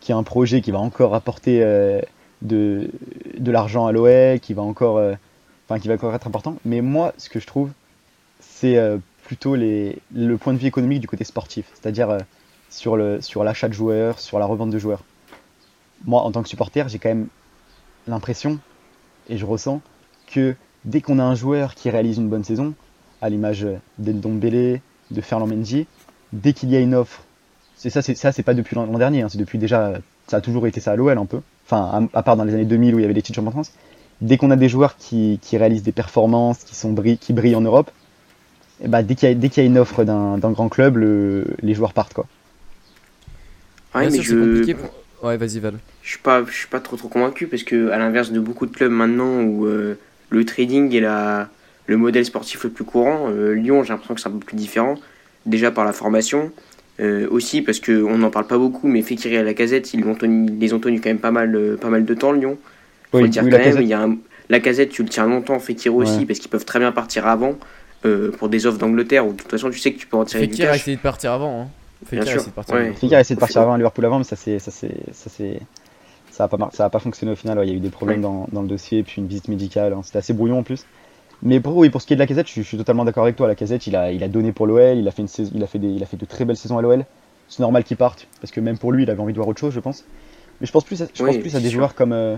qui a un projet qui va encore apporter de, de l'argent à l'OE qui va encore euh, enfin qui va encore être important. Mais moi ce que je trouve c'est euh, plutôt le point de vue économique du côté sportif. C'est-à-dire euh, sur l'achat de joueurs sur la revente de joueurs. Moi en tant que supporter j'ai quand même l'impression et je ressens que dès qu'on a un joueur qui réalise une bonne saison à l'image d'Endombele de Ferland Mendy dès qu'il y a une offre ça c'est pas depuis l'an dernier hein, c'est depuis déjà ça a toujours été ça à l'OL un peu. Enfin à, part dans les années 2000 où il y avait les titres en France, dès qu'on a des joueurs qui, qui, réalisent des performances, qui, sont qui brillent en Europe, et bah, dès qu'il y, y, a une offre d'un grand club, le, les joueurs partent. Quoi. Ouais, mais je... Ouais, vas-y Val. Je suis pas, je suis pas trop trop convaincu parce que à l'inverse de beaucoup de clubs maintenant où euh, le trading est la, le modèle sportif le plus courant, euh, Lyon j'ai l'impression que c'est un peu plus différent. Déjà par la formation, euh, aussi parce qu'on n'en parle pas beaucoup, mais Fekiri à la casette, ils, les ont tenus quand même pas mal, euh, pas mal de temps, Lyon. Faut le dire quand même, il y a la casette, tu le tiens longtemps, Fekiri aussi, parce qu'ils peuvent très bien partir avant euh, pour des offres d'Angleterre où de toute façon tu sais que tu peux en tirer Fekir du cash. a essayé de partir avant. Hein. Fekir a essayé de partir, ouais. avant. a essayé de partir avant à Liverpool avant, mais ça c'est ça c'est ça c'est ça a pas ça a pas fonctionné au final. Il y a eu des problèmes dans, dans, le dossier, puis une visite médicale. Hein. C'était assez brouillon en plus. Mais pour, oui, pour ce qui est de la casette, je, suis totalement d'accord avec toi. La casette, il a, il a donné pour l'OL, il a fait une il a fait des, il a fait de très belles saisons à l'OL c'est normal qu'il parte, parce que même pour lui, il avait envie de voir autre chose, je pense. Mais je pense plus, à, je pense plus à des joueurs comme. Euh,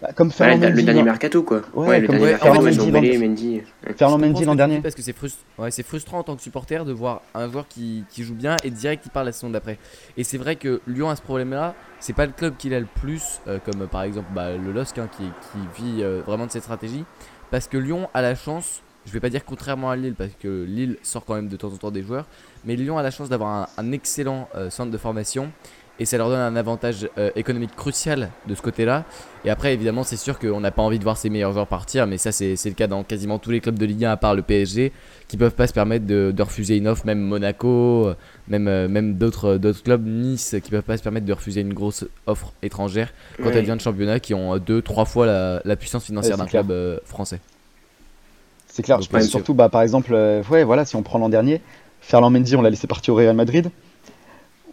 bah, comme Fernand Mendy. Le dernier mercato, quoi. Ouais, comme dernier Fernand Mendy. Fernand Mendy l'an dernier. Parce que c'est frustrant, ouais, frustrant en tant que supporter de voir un joueur qui, qui joue bien et direct qui part la saison d'après. Et c'est vrai que Lyon a ce problème-là. C'est pas le club qui l'a le plus, euh, comme par exemple bah, le LOSC hein, qui, qui, vit euh, vraiment de cette stratégie. Parce que Lyon a la chance je vais pas dire contrairement à Lille parce que Lille sort quand même de temps en temps des joueurs, mais Lyon a la chance d'avoir un, excellent euh, centre de formation et ça leur donne un avantage euh, économique crucial de ce côté-là. Et après, évidemment, c'est sûr qu'on n'a pas envie de voir ses meilleurs joueurs partir, mais ça, c'est le cas dans quasiment tous les clubs de Ligue 1 à part le PSG qui peuvent pas se permettre de, refuser une offre, même Monaco, même, même d'autres clubs, Nice, qui peuvent pas se permettre de refuser une grosse offre étrangère quand elle vient de championnat qui ont deux, trois fois la, puissance financière d'un club euh, français. C'est clair, je pense surtout, bah, par exemple, euh, ouais, voilà, si on prend l'an dernier, Ferland Mendy, on l'a laissé partir au Real Madrid.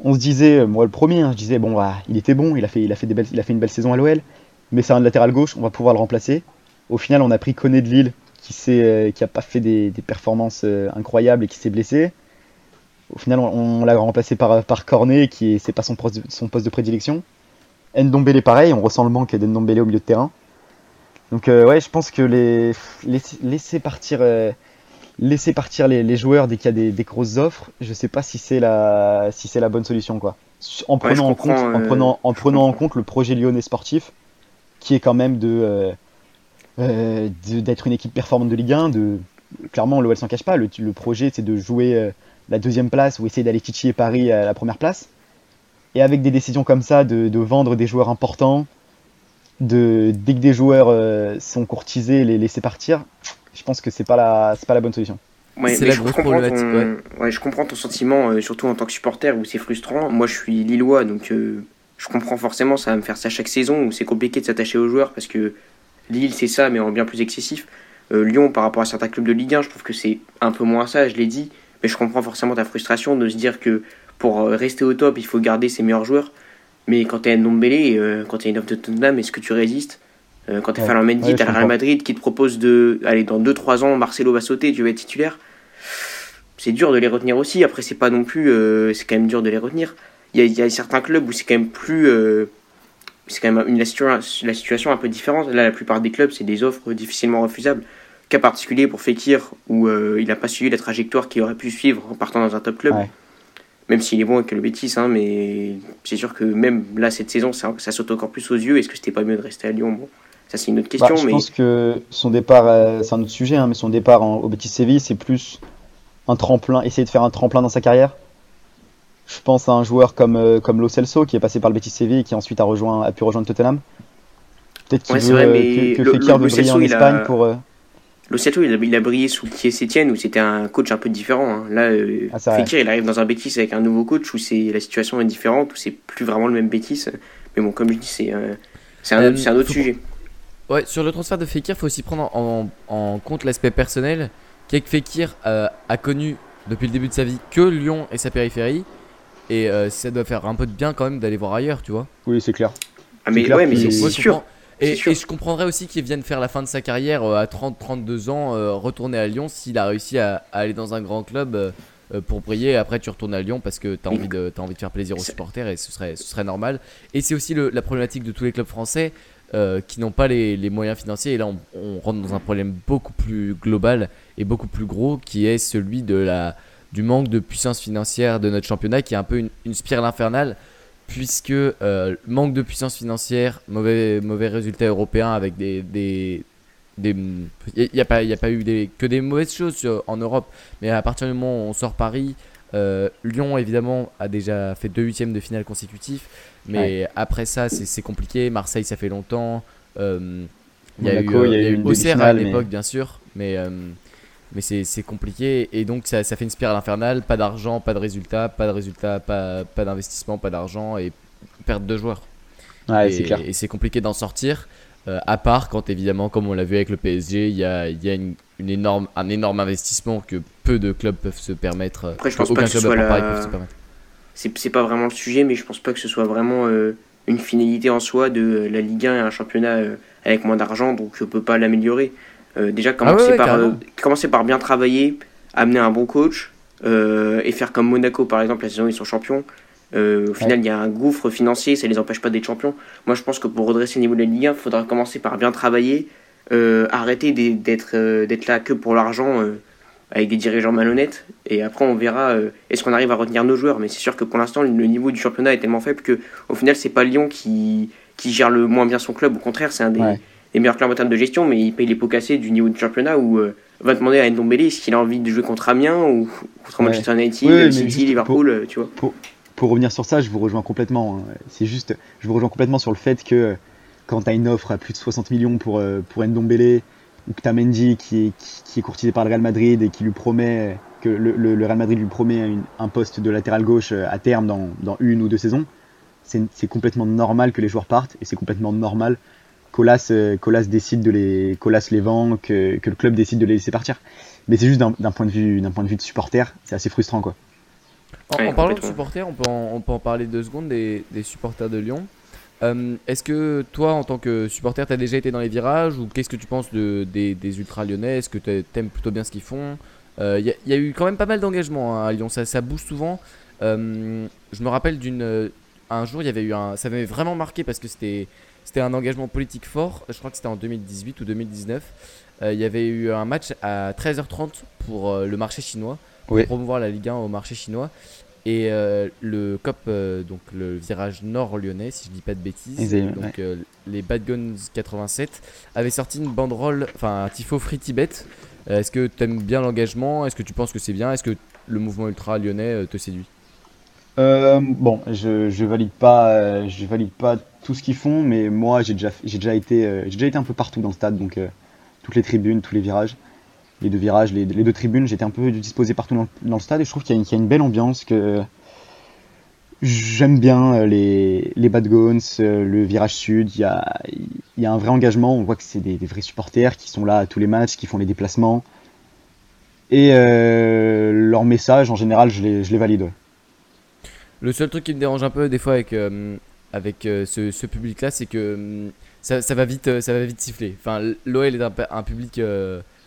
On se disait, euh, moi le premier, hein, je disais, bon, bah, il était bon, il a, fait, il, a fait une belle saison à l'OL, mais c'est un latéral gauche, on va pouvoir le remplacer. Au final, on a pris Koné de Lille, qui n'a euh, pas fait des, performances incroyables et qui s'est blessé. Au final, on, l'a remplacé par, par Cornet, qui c'est pas son poste, son poste de prédilection. Ndombele, pareil, on ressent le manque d'Ndombele au milieu de terrain. Donc euh, ouais, je pense que les laisser, partir, euh, laisser partir les, joueurs dès qu'il y a des, grosses offres, je sais pas si c'est la si c'est la bonne solution quoi. En prenant en compte, en euh, prenant en prenant en compte le projet lyonnais sportif, qui est quand même de d'être une équipe performante de Ligue 1. De clairement, l'OL s'en cache pas. Le, projet c'est de jouer la deuxième place ou essayer d'aller titiller Paris à la première place. Et avec des décisions comme ça de, de vendre des joueurs importants, de dès que des joueurs euh, sont courtisés, les laisser partir, je pense que c'est pas la c'est pas la bonne solution. c'est la grosse problématique. Ouais. je comprends ton sentiment, euh, surtout en tant que supporter où c'est frustrant. Moi, je suis lillois, donc euh, je comprends forcément. Ça va me faire ça chaque saison où c'est compliqué de s'attacher aux joueurs parce que Lille, c'est ça, mais en bien plus excessif. Lyon par rapport à certains clubs de Ligue 1, je trouve que c'est un peu moins ça, je l'ai dit, mais je comprends forcément ta frustration de se dire que pour rester au top, il faut garder ses meilleurs joueurs. Mais quand tu es un Ndombele, euh, quand tu es une offre de Tottenham, est-ce que tu résistes? Euh, Quand tu es ouais. Mendy, ouais, tu as Real Madrid qui te propose de. Allez, dans 2-3 ans, Marcelo va sauter, tu vas être titulaire. C'est dur de les retenir aussi. Après, c'est pas non plus. Euh, c'est quand même dur de les retenir. Il y, a, il y a certains clubs où c'est quand même plus. euh, c'est quand même une, la, situa- la situation un peu différente. Là, la plupart des clubs, c'est des offres difficilement refusables. Cas particulier pour Fekir, où il n'a pas suivi la trajectoire qu'il aurait pu suivre en partant dans un top club. Ouais. Même s'il est bon avec le Betis, hein, mais c'est sûr que même là, cette saison, ça, ça saute encore plus aux yeux. Est-ce que c'était pas mieux de rester à Lyon? Bon, ça, c'est une autre Bah, question. je mais pense que son départ, euh, c'est un autre sujet, hein, mais son départ en- au Betis Séville, c'est plus un tremplin, essayer de faire un tremplin dans sa carrière. Je pense à un joueur comme, euh, comme Lo Celso, qui est passé par le Betis Séville et qui ensuite a, rejoint, a pu rejoindre Tottenham. Peut-être qu'il Ouais, c'est veut vrai, euh, mais que, Fekir veut briller Celso, en a- Espagne pour. euh, Lo Celso, il a, il a brillé sous Kies Etienne, où c'était un coach un peu différent. hein. Là, euh, Ah. Fekir, il arrive dans un Betis avec un nouveau coach où c'est la situation est différente, où c'est plus vraiment le même Betis. Mais bon, comme je dis, c'est euh, c'est un, Euh, autre- c'est un autre faut- sujet. Ouais, sur le transfert de Fekir, faut aussi prendre en, en compte l'aspect personnel. Qui est que Fekir euh, a connu depuis le début de sa vie que Lyon et sa périphérie. Et euh, ça doit faire un peu de bien quand même d'aller voir ailleurs, tu vois. Oui, c'est clair. Ah, mais clair ouais, mais c'est sûr. Et, sûr. et je comprendrais aussi qu'il vienne faire la fin de sa carrière euh, à 30-32 ans, euh, retourner à Lyon s'il a réussi à, à aller dans un grand club pour briller. Après, tu retournes à Lyon parce que tu as envie, de, as envie de faire plaisir aux supporters et ce serait, ce serait normal. Et c'est aussi le- la problématique de tous les clubs français euh, qui n'ont pas les, moyens financiers. Et là, on, rentre dans un problème beaucoup plus global et beaucoup plus gros qui est celui de la, du manque de puissance financière de notre championnat qui est un peu une, spirale infernale puisque euh, manque de puissance financière, mauvais, mauvais résultats européens avec des... des il n'y a, a pas eu que des mauvaises choses en Europe, mais à partir du moment où on sort Paris, euh, Lyon évidemment a déjà fait deux huitièmes de finale consécutifs, mais après ça c'est compliqué. Marseille ça fait longtemps. euh, Il y a eu, Monaco, euh, il y a il y eu eu une Auxerre à mais- l'époque bien sûr, mais, euh, mais c'est compliqué et donc ça, ça fait une spirale infernale. Pas d'argent, pas de résultats, pas de résultats, pas, pas d'investissement, pas d'argent et perte de joueurs. Ouais, et c'est clair. et c'est compliqué d'en sortir. euh, à part quand évidemment, comme on l'a vu avec le PSG, il y a, il y a une, une énorme, un énorme investissement que peu de clubs peuvent se permettre. Après, je pense aucun pas que ce club à soit la- peut se permettre. C'est pas vraiment le sujet, mais je pense pas que ce soit vraiment euh, une finalité en soi de euh, la Ligue 1 et un championnat euh, avec moins d'argent, donc je peux pas l'améliorer. Déjà, commencer, Ah ouais, ouais, par, commencer par bien travailler, amener un bon coach et faire comme Monaco par exemple, la saison où ils sont champions. Euh, au final, il y a un gouffre financier, ça les empêche pas d'être champions. Moi, je pense que pour redresser le niveau de la Ligue 1, il faudra commencer par bien travailler, euh, arrêter d'être euh, là que pour l'argent avec des dirigeants malhonnêtes. Et après, on verra euh, est-ce qu'on arrive à retenir nos joueurs. Mais c'est sûr que pour l'instant, le niveau du championnat est tellement faible que au final, c'est pas Lyon qui, qui gère le moins bien son club. Au contraire, c'est un des, Ouais. des meilleurs clubs en termes de gestion, mais il paye les pots cassés du niveau du championnat où euh, on va demander à Ndombele est-ce qu'il a envie de jouer contre Amiens ou contre Ouais. Manchester United, City, Liverpool, euh, tu vois. Pour revenir sur ça, je vous rejoins complètement. hein. C'est juste, je vous rejoins complètement sur le fait que euh, quand tu as une offre à plus de 60 millions pour, pour Ndombele, ou que tu as Mendy qui est, qui, qui est courtisé par le Real Madrid et qui lui promet que le, le- le Real Madrid lui promet une- un poste de latéral gauche euh, à terme dans, dans une ou deux saisons, c'est c'est complètement normal que les joueurs partent et c'est complètement normal qu'Olas euh, qu'Olas décide de les qu'Olas les vend, que, que le club décide de les laisser partir. Mais c'est juste d'un d'un point de vue d'un point de vue de supporter, c'est assez frustrant quoi. En, en parlant de supporters, on peut en, on peut en parler deux secondes des, des supporters de Lyon. Euh, Est-ce que toi, en tant que supporter, tu as déjà été dans les virages ou qu'est-ce que tu penses de, des, des ultras lyonnais? Est-ce que tu aimes plutôt bien ce qu'ils font? Il y, a- y a eu quand même pas mal d'engagement hein, à Lyon, ça, ça bouge souvent. Euh, je me rappelle d'une euh, un jour, il y avait eu un, ça m'avait vraiment marqué parce que c'était c'était un engagement politique fort. Je crois que c'était en 2018 ou 2019. Euh, Il y avait eu un match à 13h30 pour euh, le marché chinois pour Oui. promouvoir la Ligue 1 au marché chinois. Et euh, le COP, euh, donc le virage nord lyonnais, si je dis pas de bêtises, donc euh, les Bad Guns 87, avaient sorti une banderole, enfin un tifo Free Tibet. Euh, Est-ce que tu aimes bien l'engagement? Est-ce que tu penses que c'est bien? Est-ce que le mouvement ultra lyonnais te séduit? Euh, bon, je, je valide pas, euh, je valide pas tout ce qu'ils font, mais moi j'ai déjà, j'ai déjà été, j'ai déjà été un peu partout dans le stade, donc euh, toutes les tribunes, tous les virages, les deux virages, les, deux tribunes, j'étais un peu disposé partout dans, le stade et je trouve qu'il y, a une- belle ambiance, que J'aime bien euh, les, les bad gones, euh, le virage sud. Il y a, y a un vrai engagement. On voit que c'est des, vrais supporters qui sont là à tous les matchs, qui font les déplacements. Et euh, leur message, en général, je les, je les valide. Le seul truc qui me dérange un peu des fois avec, euh, avec ce, ce public-là, c'est que ça, ça va vite, ça va vite siffler. Enfin, l'OL est un, public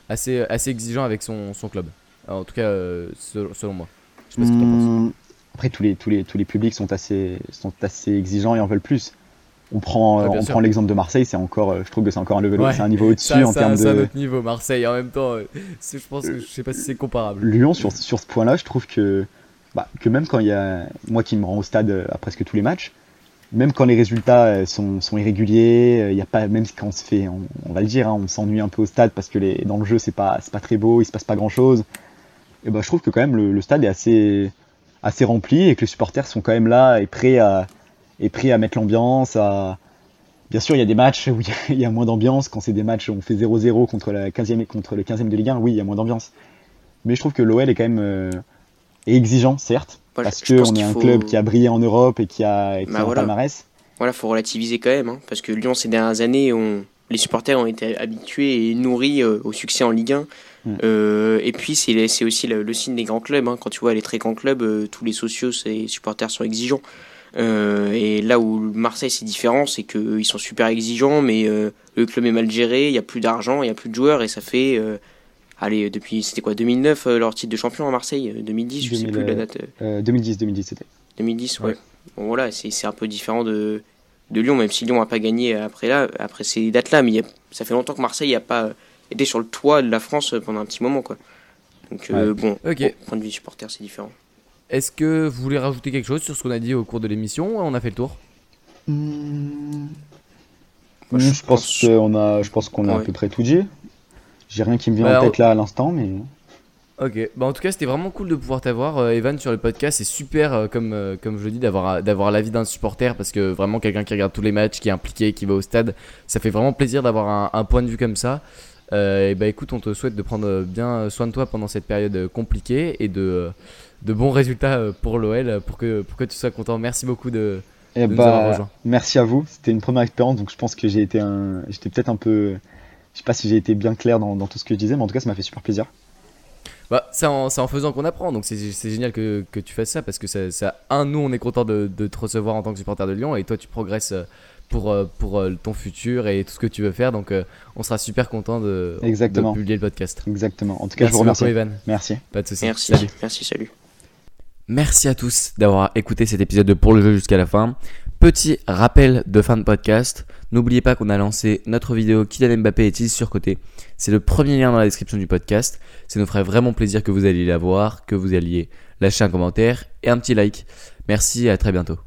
assez, assez exigeant avec son, son club. En tout cas, euh, selon, selon moi. Je sais pas ce que penses. Hum, Après, tous les, tous, les, tous les publics sont assez, sont assez exigeants et en veulent plus. On prend, Ouais, bien on sûr. prend l'exemple de Marseille, c'est encore, euh, je trouve que c'est encore un level, Ouais. c'est un niveau au-dessus en termes c'est un de. autre niveau. Marseille, en même temps, euh, je pense que je sais pas si c'est comparable. Lyon, sur, sur ce point-là, je trouve que, bah, que même quand il y a. Moi qui me rends au stade à presque tous les matchs, même quand les résultats euh, sont, irréguliers, euh, il y a pas, même quand on se fait, on, va le dire, hein, on s'ennuie un peu au stade parce que dans le jeu c'est pas, pas très beau, il se passe pas grand-chose. Et ben je trouve que quand même le, stade est assez, assez rempli et que les supporters sont quand même là et prêts à, et prêts à mettre l'ambiance. Bien sûr, il y a des matchs où il y a, moins d'ambiance. Quand c'est des matchs où on fait 0-0 contre, la 15e, et- contre le 15e de Ligue 1, oui, il y a moins d'ambiance. Mais je trouve que l'OL est quand même euh, exigeant, certes, Parce qu'on est qu'il un faut- club qui a brillé en Europe et qui a, qui Bah a un voilà. palmarès. Voilà, faut relativiser quand même, hein, parce que Lyon ces dernières années, on, les supporters ont été habitués et nourris euh, au succès en Ligue 1. Mm. Euh, et puis c'est aussi le, le signe des grands clubs. hein. Quand tu vois les très grands clubs, euh, tous les socios, les supporters sont exigeants. Et là où Marseille c'est différent, c'est qu'ils sont super exigeants, mais le club est mal géré, il y a plus d'argent, il y a plus de joueurs, et ça fait, allez, depuis c'était quoi 2009 euh, leur titre de champion à Marseille, euh, 2010, je sais 2000, plus la euh, date. euh, Euh, 2010, 2010 c'était. 2010, ouais. Ouais. Bon, voilà, c'est c'est un peu différent de, de Lyon, même si Lyon n'a pas gagné après, là, après ces dates-là. Mais il y a- ça fait longtemps que Marseille n'a pas été sur le toit de la France pendant un petit moment. Quoi. Donc, euh, bon, Ok. bon, point de vue supporter, c'est différent. Est-ce que vous voulez rajouter quelque chose sur ce qu'on a dit au cours de l'émission? On a fait le tour. Moi, je, pense qu'on a, je pense qu'on a à peu près tout dit. J'ai rien qui me vient Bah, en tête là à l'instant, mais Ok, bah en tout cas c'était vraiment cool de pouvoir t'avoir euh, Evan sur le podcast, c'est super euh, comme, euh, comme je le dis d'avoir d'avoir l'avis d'un supporter parce que vraiment quelqu'un qui regarde tous les matchs, qui est impliqué, qui va au stade, ça fait vraiment plaisir d'avoir un, un point de vue comme ça. Euh, et bah écoute, on te souhaite de prendre bien soin de toi pendant cette période compliquée et de, de bons résultats pour l'OL pour que, pour que tu sois content. Merci beaucoup de, eh de nous avoir bah, rejoints. merci à vous. C'était une première expérience, donc je pense que j'ai été un, j'étais peut-être un peu, je sais pas si j'ai été bien clair dans, dans tout ce que je disais, mais en tout cas ça m'a fait super plaisir. Bah, c'est en, faisant qu'on apprend, donc c'est génial que, que tu fasses ça parce que ça, ça- un, nous on est content de, de te recevoir en tant que supporter de Lyon et toi tu progresses euh, pour, euh, pour euh, ton futur et tout ce que tu veux faire, donc on sera super content de, Exactement. de publier le podcast. Exactement. En tout cas, je vous remercie. beaucoup, Evan. Merci. Pas de soucis. Merci, Salut. merci, salut. Merci à tous d'avoir écouté cet épisode de Pour le jeu jusqu'à la fin. Petit rappel de fin de podcast. N'oubliez pas qu'on a lancé notre vidéo Kylian Mbappé est-il surcoté C'est le premier lien dans la description du podcast. Ça nous ferait vraiment plaisir que vous alliez la voir, que vous alliez lâcher un commentaire et un petit like. Merci et à très bientôt.